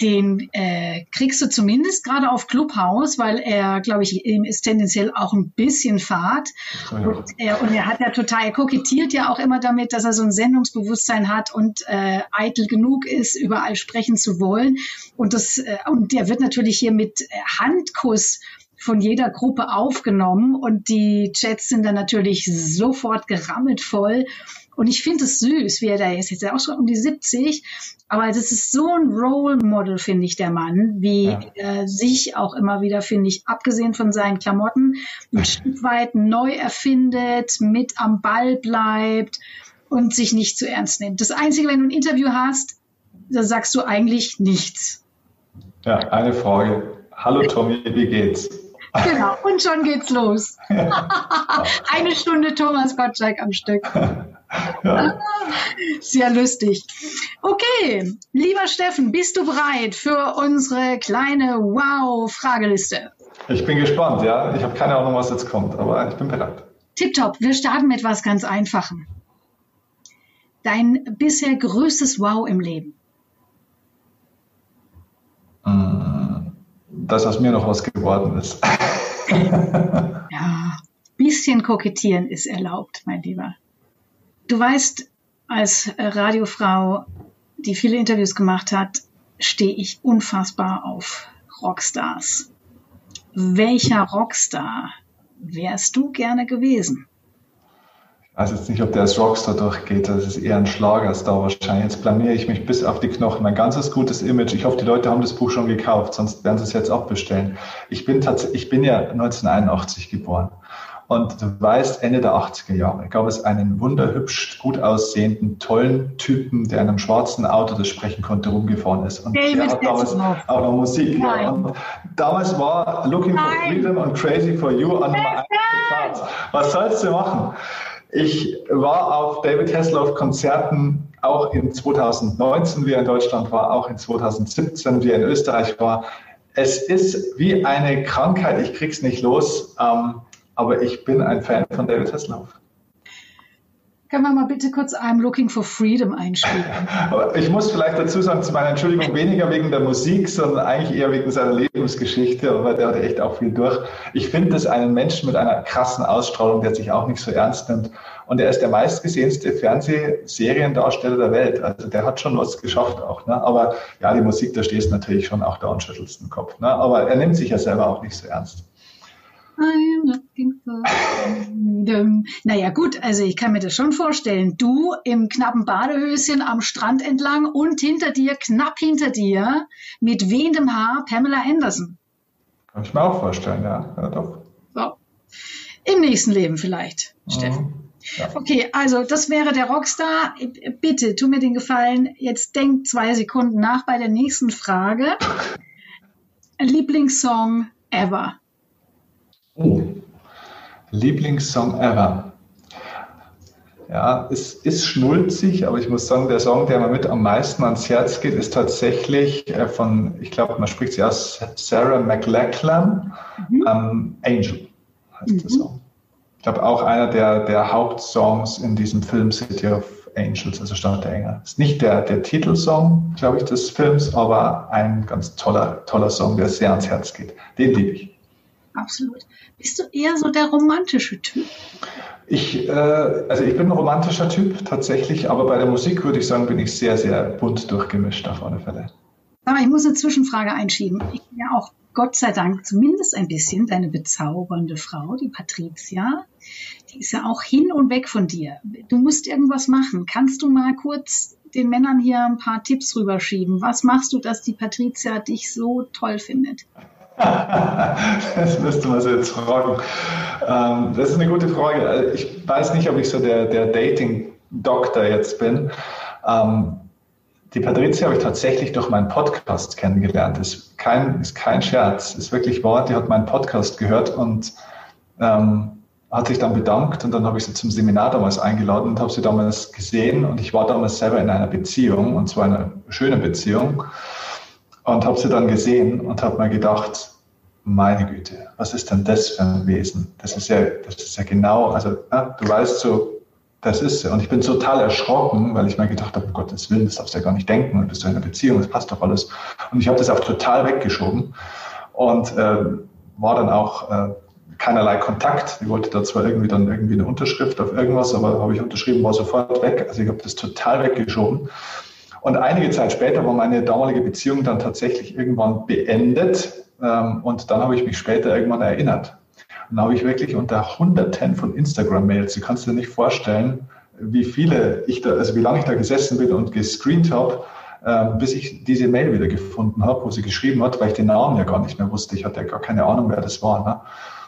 Den äh, kriegst du zumindest gerade auf Clubhouse, weil er, glaube ich, ihm ist tendenziell auch ein bisschen fad. Ja. Und, er, und er hat ja total, er kokettiert ja auch immer damit, dass er so ein Sendungsbewusstsein hat und äh, eitel genug ist, überall sprechen zu wollen. Und das, äh, und der wird natürlich hier mit äh, Handkuss von jeder Gruppe aufgenommen und die Chats sind dann natürlich sofort gerammelt voll. Und ich finde es süß, wie er da ist. Jetzt ist er auch schon um die 70 aber das ist so ein Role Model, finde ich, der Mann, wie ja. er sich auch immer wieder, finde ich, abgesehen von seinen Klamotten, ein Stück weit neu erfindet, mit am Ball bleibt und sich nicht zu ernst nimmt. Das Einzige, wenn du ein Interview hast, da sagst du eigentlich nichts. Ja, eine Frage. Hallo Tommy, wie geht's? Genau, und schon geht's los. Eine Stunde Thomas Gottschalk am Stück. Ja. Sehr lustig. Okay, lieber Steffen, bist du bereit für unsere kleine Wow-Frageliste? Ich bin gespannt, ja. Ich habe keine Ahnung, was jetzt kommt, aber ich bin bereit. Tipptopp, wir starten mit was ganz Einfachem. Dein bisher größtes Wow im Leben? dass aus mir noch was geworden ist. ja, bisschen kokettieren ist erlaubt, mein Lieber. Du weißt, als Radiofrau, die viele Interviews gemacht hat, stehe ich unfassbar auf Rockstars. Welcher Rockstar wärst du gerne gewesen? Ich weiß jetzt nicht, ob der als Rockstar durchgeht. Das ist eher ein Schlagerstar wahrscheinlich. Jetzt blamiere ich mich bis auf die Knochen. Mein ganzes gutes Image. Ich hoffe, die Leute haben das Buch schon gekauft, sonst werden sie es jetzt auch bestellen. Ich bin tatsächlich, ich bin ja 1981 geboren. Und du weißt, Ende der 80er Jahre gab es einen wunderhübsch, gut aussehenden, tollen Typen, der in einem schwarzen Auto, das sprechen konnte, rumgefahren ist. Und David der hat damals auch noch Musik. Ja. Und damals war Looking Nein. for Freedom und Crazy for You an Nummer 1 Charts. Was sollst du machen? Ich war auf David Hasselhoff Konzerten auch in 2019, wie er in Deutschland war, auch in 2017, wie er in Österreich war. Es ist wie eine Krankheit, ich krieg's nicht los, ähm, aber ich bin ein Fan von David Hasselhoff. Können wir mal bitte kurz I'm Looking for Freedom einspielen? Ich muss vielleicht dazu sagen, zu meiner Entschuldigung, weniger wegen der Musik, sondern eigentlich eher wegen seiner Lebensgeschichte, aber der hat echt auch viel durch. Ich finde das einen Menschen mit einer krassen Ausstrahlung, der sich auch nicht so ernst nimmt. Und er ist der meistgesehenste Fernsehseriendarsteller der Welt. Also der hat schon was geschafft auch. Ne? Aber ja, die Musik, da stehst du natürlich schon auch da und schüttelst den Kopf. Ne? Aber er nimmt sich ja selber auch nicht so ernst. I'm looking for freedom. Naja, gut, also ich kann mir das schon vorstellen. Du im knappen Badehöschen am Strand entlang und hinter dir, knapp hinter dir, mit wehendem Haar, Pamela Anderson. Kann ich mir auch vorstellen, ja. Ja, doch. So. Im nächsten Leben vielleicht, mhm. Steffen. Ja. Okay, also das wäre der Rockstar. Bitte, tu mir den Gefallen. Jetzt denk zwei Sekunden nach bei der nächsten Frage. Lieblingssong ever. Oh. Lieblingssong ever. Ja, es ist schnulzig, aber ich muss sagen, der Song, der mir mit am meisten ans Herz geht, ist tatsächlich äh, von, ich glaube, man spricht sie aus, Sarah McLachlan, mhm. ähm, Angel heißt mhm. der Song. Ich glaube, auch einer der, der Hauptsongs in diesem Film City of Angels, also Stadt der Engel. Ist nicht der, der Titelsong, glaube ich, des Films, aber ein ganz toller, toller Song, der sehr ans Herz geht. Den liebe ich. Absolut. Bist du eher so der romantische Typ? Ich, äh, also ich bin ein romantischer Typ tatsächlich, aber bei der Musik würde ich sagen, bin ich sehr, sehr bunt durchgemischt auf alle Fälle. Aber ich muss eine Zwischenfrage einschieben. Ich bin ja auch Gott sei Dank zumindest ein bisschen deine bezaubernde Frau, die Patricia. Die ist ja auch hin und weg von dir. Du musst irgendwas machen. Kannst du mal kurz den Männern hier ein paar Tipps rüberschieben? Was machst du, dass die Patricia dich so toll findet? das müsste man jetzt fragen. Ähm, das ist eine gute Frage. Also ich weiß nicht, ob ich so der, der Dating-Doktor jetzt bin. Ähm, die Patricia habe ich tatsächlich durch meinen Podcast kennengelernt. Ist kein, ist kein Scherz, ist wirklich wahr. Die hat meinen Podcast gehört und ähm, hat sich dann bedankt und dann habe ich sie zum Seminar damals eingeladen und habe sie damals gesehen und ich war damals selber in einer Beziehung und zwar einer schönen Beziehung und habe sie dann gesehen und habe mir gedacht, meine Güte, was ist denn das für ein Wesen? Das ist ja, das ist ja genau, also ja, du weißt so, das ist sie. Und ich bin total erschrocken, weil ich mir gedacht habe, um Gottes Willen, das darfst du ja gar nicht denken, du bist ja in einer Beziehung, das passt doch alles. Und ich habe das auch total weggeschoben und äh, war dann auch äh, keinerlei Kontakt. Ich wollte da zwar irgendwie dann irgendwie eine Unterschrift auf irgendwas, aber habe ich unterschrieben, war sofort weg. Also ich habe das total weggeschoben. Und einige Zeit später war meine damalige Beziehung dann tatsächlich irgendwann beendet. Ähm, und dann habe ich mich später irgendwann erinnert. Und dann habe ich wirklich unter Hunderten von Instagram-Mails, du kannst dir nicht vorstellen, wie viele ich da, also wie lange ich da gesessen bin und gescreent habe, ähm, bis ich diese Mail wieder gefunden habe, wo sie geschrieben hat, weil ich den Namen ja gar nicht mehr wusste. Ich hatte ja gar keine Ahnung, wer das war. Ne?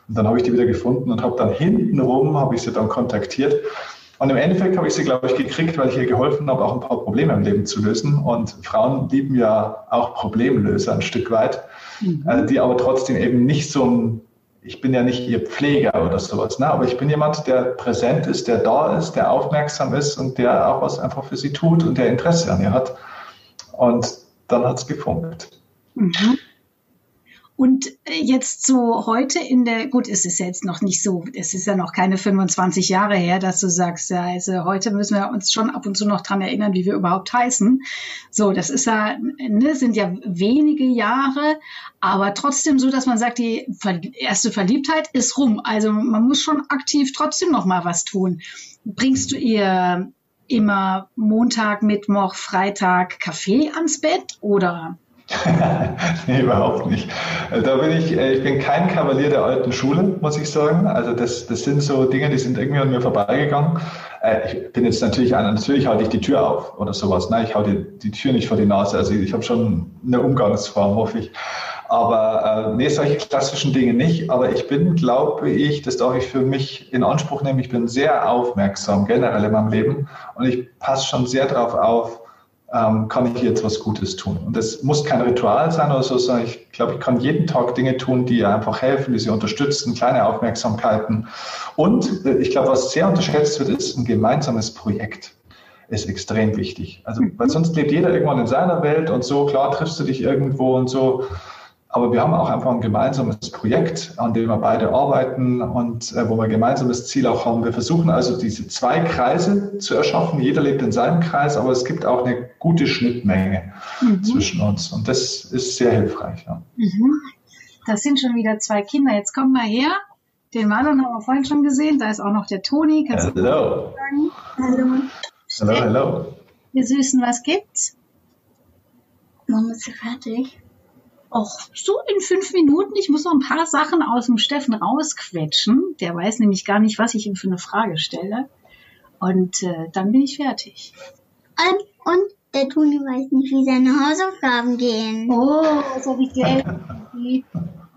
Und dann habe ich die wieder gefunden und habe dann hintenrum, habe ich sie dann kontaktiert und im Endeffekt habe ich sie, glaube ich, gekriegt, weil ich ihr geholfen habe, auch ein paar Probleme im Leben zu lösen. Und Frauen lieben ja auch Problemlöser ein Stück weit, mhm. Äh, die aber trotzdem eben nicht so ein, ich bin ja nicht ihr Pfleger oder sowas, ne? aber ich bin jemand, der präsent ist, der da ist, der aufmerksam ist und der auch was einfach für sie tut und der Interesse an ihr hat. Und dann hat es gefunkt. Mhm. Und äh, jetzt so heute in der, gut, es ist jetzt noch nicht so, es ist ja noch keine 25 Jahre her, dass du sagst, ja, also heute müssen wir uns schon ab und zu noch dran erinnern, wie wir überhaupt heißen. So, das ist ja, ne, sind ja wenige Jahre, aber trotzdem so, dass man sagt, die erste Verliebtheit ist rum. Also man muss schon aktiv trotzdem noch mal was tun. Bringst du ihr immer Montag, Mittwoch, Freitag Kaffee ans Bett oder nee, überhaupt nicht. Da bin ich, äh, ich bin kein Kavalier der alten Schule, muss ich sagen. Also das, das sind so Dinge, die sind irgendwie an mir vorbeigegangen. Äh, ich bin jetzt natürlich einer, natürlich halte ich die Tür auf oder sowas. Nein, ich halte die, die Tür nicht vor die Nase. Also ich habe schon eine Umgangsform, hoffe ich. Aber äh, nee, solche klassischen Dinge nicht. Aber ich bin, glaube ich, das darf ich für mich in Anspruch nehmen, ich bin sehr aufmerksam generell in meinem Leben und ich passe schon sehr darauf auf, ähm, kann ich jetzt was Gutes tun. Und das muss kein Ritual sein oder so, sondern ich glaube, ich kann jeden Tag Dinge tun, die einfach helfen, die sie unterstützen, kleine Aufmerksamkeiten. Und äh, ich glaube, was sehr unterschätzt wird, ist ein gemeinsames Projekt ist extrem wichtig. Also, weil sonst lebt jeder irgendwann in seiner Welt und so, klar triffst du dich irgendwo und so, aber wir haben auch einfach ein gemeinsames Projekt, an dem wir beide arbeiten und äh, wo wir ein gemeinsames Ziel auch haben. Wir versuchen also diese zwei Kreise zu erschaffen. Jeder lebt in seinem Kreis, aber es gibt auch eine gute Schnittmenge mhm. zwischen uns. Und das ist sehr hilfreich. Ja. Mhm. Das sind schon wieder zwei Kinder. Jetzt kommen wir her. Den Marlon haben wir vorhin schon gesehen. Da ist auch noch der Toni. Kannst hello. Hallo. Hallo, hallo. Ihr Süßen, was gibt's? Mama ist fertig auch so in fünf Minuten. Ich muss noch ein paar Sachen aus dem Steffen rausquetschen. Der weiß nämlich gar nicht, was ich ihm für eine Frage stelle. Und äh, dann bin ich fertig. Und, und der Toni weiß nicht, wie seine Hausaufgaben gehen. Oh, was habe ich dir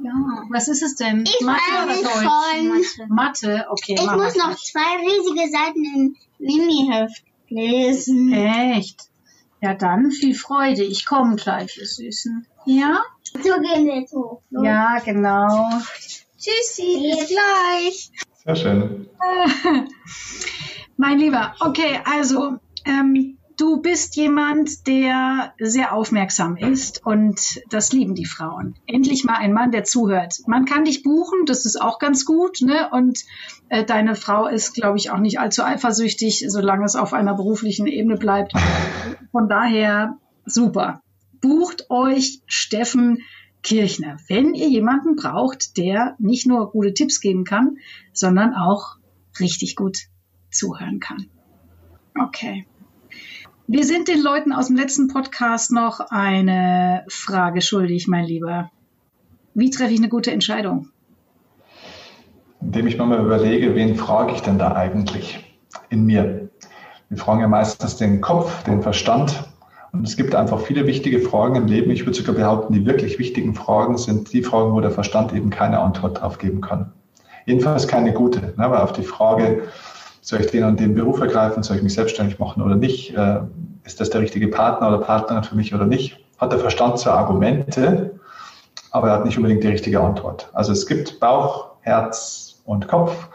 Ja. Was ist es denn? Ich Mathe weiß oder Deutsch? schon. Mathe, okay. Ich muss noch zwei riesige Seiten im Mini-Heft lesen. Echt? Ja, dann viel Freude. Ich komme gleich, ihr Süßen. Ja? So gehen wir jetzt hoch. Los. Ja, genau. Tschüssi, bis gleich. Sehr schön. Mein Lieber, okay, also ähm, du bist jemand, der sehr aufmerksam ist und das lieben die Frauen. Endlich mal ein Mann, der zuhört. Man kann dich buchen, das ist auch ganz gut, ne? Und äh, deine Frau ist, glaube ich, auch nicht allzu eifersüchtig, solange es auf einer beruflichen Ebene bleibt. Von daher super. Bucht euch Steffen Kirchner, wenn ihr jemanden braucht, der nicht nur gute Tipps geben kann, sondern auch richtig gut zuhören kann. Okay. Wir sind den Leuten aus dem letzten Podcast noch eine Frage schuldig, mein Lieber. Wie treffe ich eine gute Entscheidung? Indem ich mal überlege, wen frage ich denn da eigentlich in mir? Wir fragen ja meistens den Kopf, den Verstand. Und es gibt einfach viele wichtige Fragen im Leben. Ich würde sogar behaupten, die wirklich wichtigen Fragen sind die Fragen, wo der Verstand eben keine Antwort drauf geben kann. Jedenfalls keine gute. Ne? Weil auf die Frage, soll ich den und den Beruf ergreifen, soll ich mich selbstständig machen oder nicht, äh, ist das der richtige Partner oder Partnerin für mich oder nicht, hat der Verstand zwar Argumente, aber er hat nicht unbedingt die richtige Antwort. Also es gibt Bauch, Herz und Kopf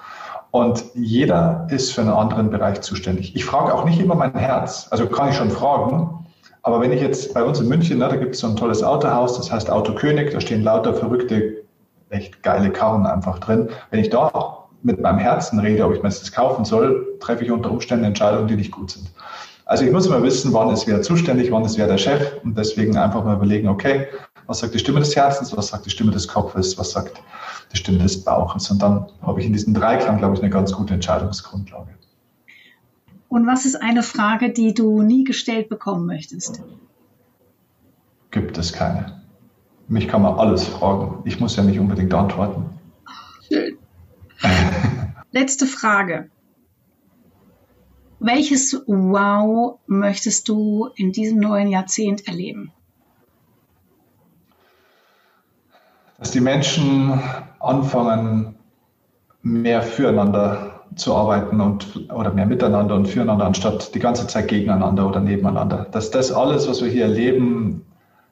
und jeder ist für einen anderen Bereich zuständig. Ich frage auch nicht immer mein Herz, also kann ich schon fragen, aber wenn ich jetzt bei uns in München, ne, da gibt es so ein tolles Autohaus, das heißt Autokönig, da stehen lauter verrückte, echt geile Karren einfach drin. Wenn ich da mit meinem Herzen rede, ob ich mir das kaufen soll, treffe ich unter Umständen Entscheidungen, die nicht gut sind. Also ich muss immer wissen, wann ist wer zuständig, wann ist wer der Chef und deswegen einfach mal überlegen, okay, was sagt die Stimme des Herzens, was sagt die Stimme des Kopfes, was sagt die Stimme des Bauches und dann habe ich in diesem Dreiklang, glaube ich, eine ganz gute Entscheidungsgrundlage. Und was ist eine Frage, die du nie gestellt bekommen möchtest? Gibt es keine. Mich kann man alles fragen. Ich muss ja nicht unbedingt antworten. Schön. Letzte Frage. Welches Wow möchtest du in diesem neuen Jahrzehnt erleben? Dass die Menschen anfangen, mehr füreinander zu arbeiten und oder mehr miteinander und füreinander, anstatt die ganze Zeit gegeneinander oder nebeneinander. Dass das alles, was wir hier erleben,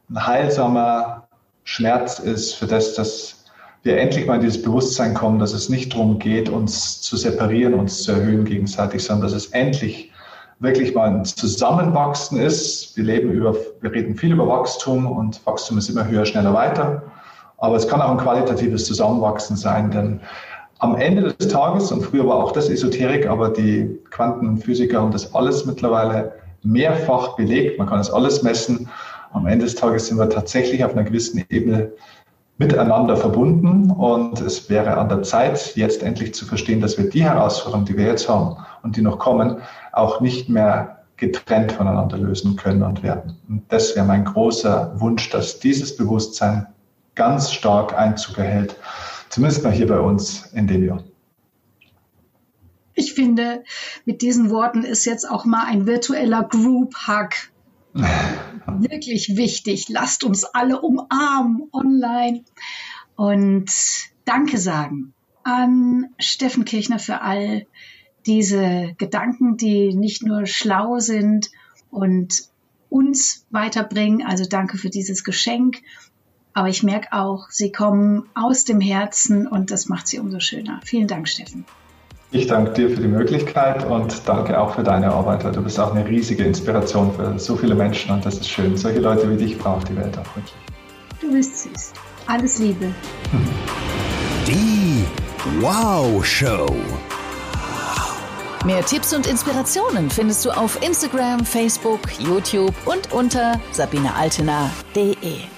ein heilsamer Schmerz ist, für das, dass wir endlich mal in dieses Bewusstsein kommen, dass es nicht darum geht, uns zu separieren, uns zu erhöhen gegenseitig, sondern dass es endlich wirklich mal ein Zusammenwachsen ist. Wir leben über, wir reden viel über Wachstum und Wachstum ist immer höher, schneller, weiter. Aber es kann auch ein qualitatives Zusammenwachsen sein, denn am Ende des Tages, und früher war auch das Esoterik, aber die Quantenphysiker haben das alles mittlerweile mehrfach belegt, man kann es alles messen. Am Ende des Tages sind wir tatsächlich auf einer gewissen Ebene miteinander verbunden und es wäre an der Zeit, jetzt endlich zu verstehen, dass wir die Herausforderungen, die wir jetzt haben und die noch kommen, auch nicht mehr getrennt voneinander lösen können und werden. Und das wäre mein großer Wunsch, dass dieses Bewusstsein ganz stark Einzug erhält, zumindest mal hier bei uns in Jahr. Ich finde, mit diesen Worten ist jetzt auch mal ein virtueller Group Hug wirklich wichtig. Lasst uns alle umarmen online und Danke sagen an Steffen Kirchner für all diese Gedanken, die nicht nur schlau sind und uns weiterbringen. Also danke für dieses Geschenk. Aber ich merke auch, sie kommen aus dem Herzen und das macht sie umso schöner. Vielen Dank, Steffen. Ich danke dir für die Möglichkeit und danke auch für deine Arbeit. Du bist auch eine riesige Inspiration für so viele Menschen und das ist schön. Solche Leute wie dich braucht die Welt auch wirklich. Du bist süß. Alles Liebe. Die Wow Show. Mehr Tipps und Inspirationen findest du auf Instagram, Facebook, YouTube und unter sabinealtener.de.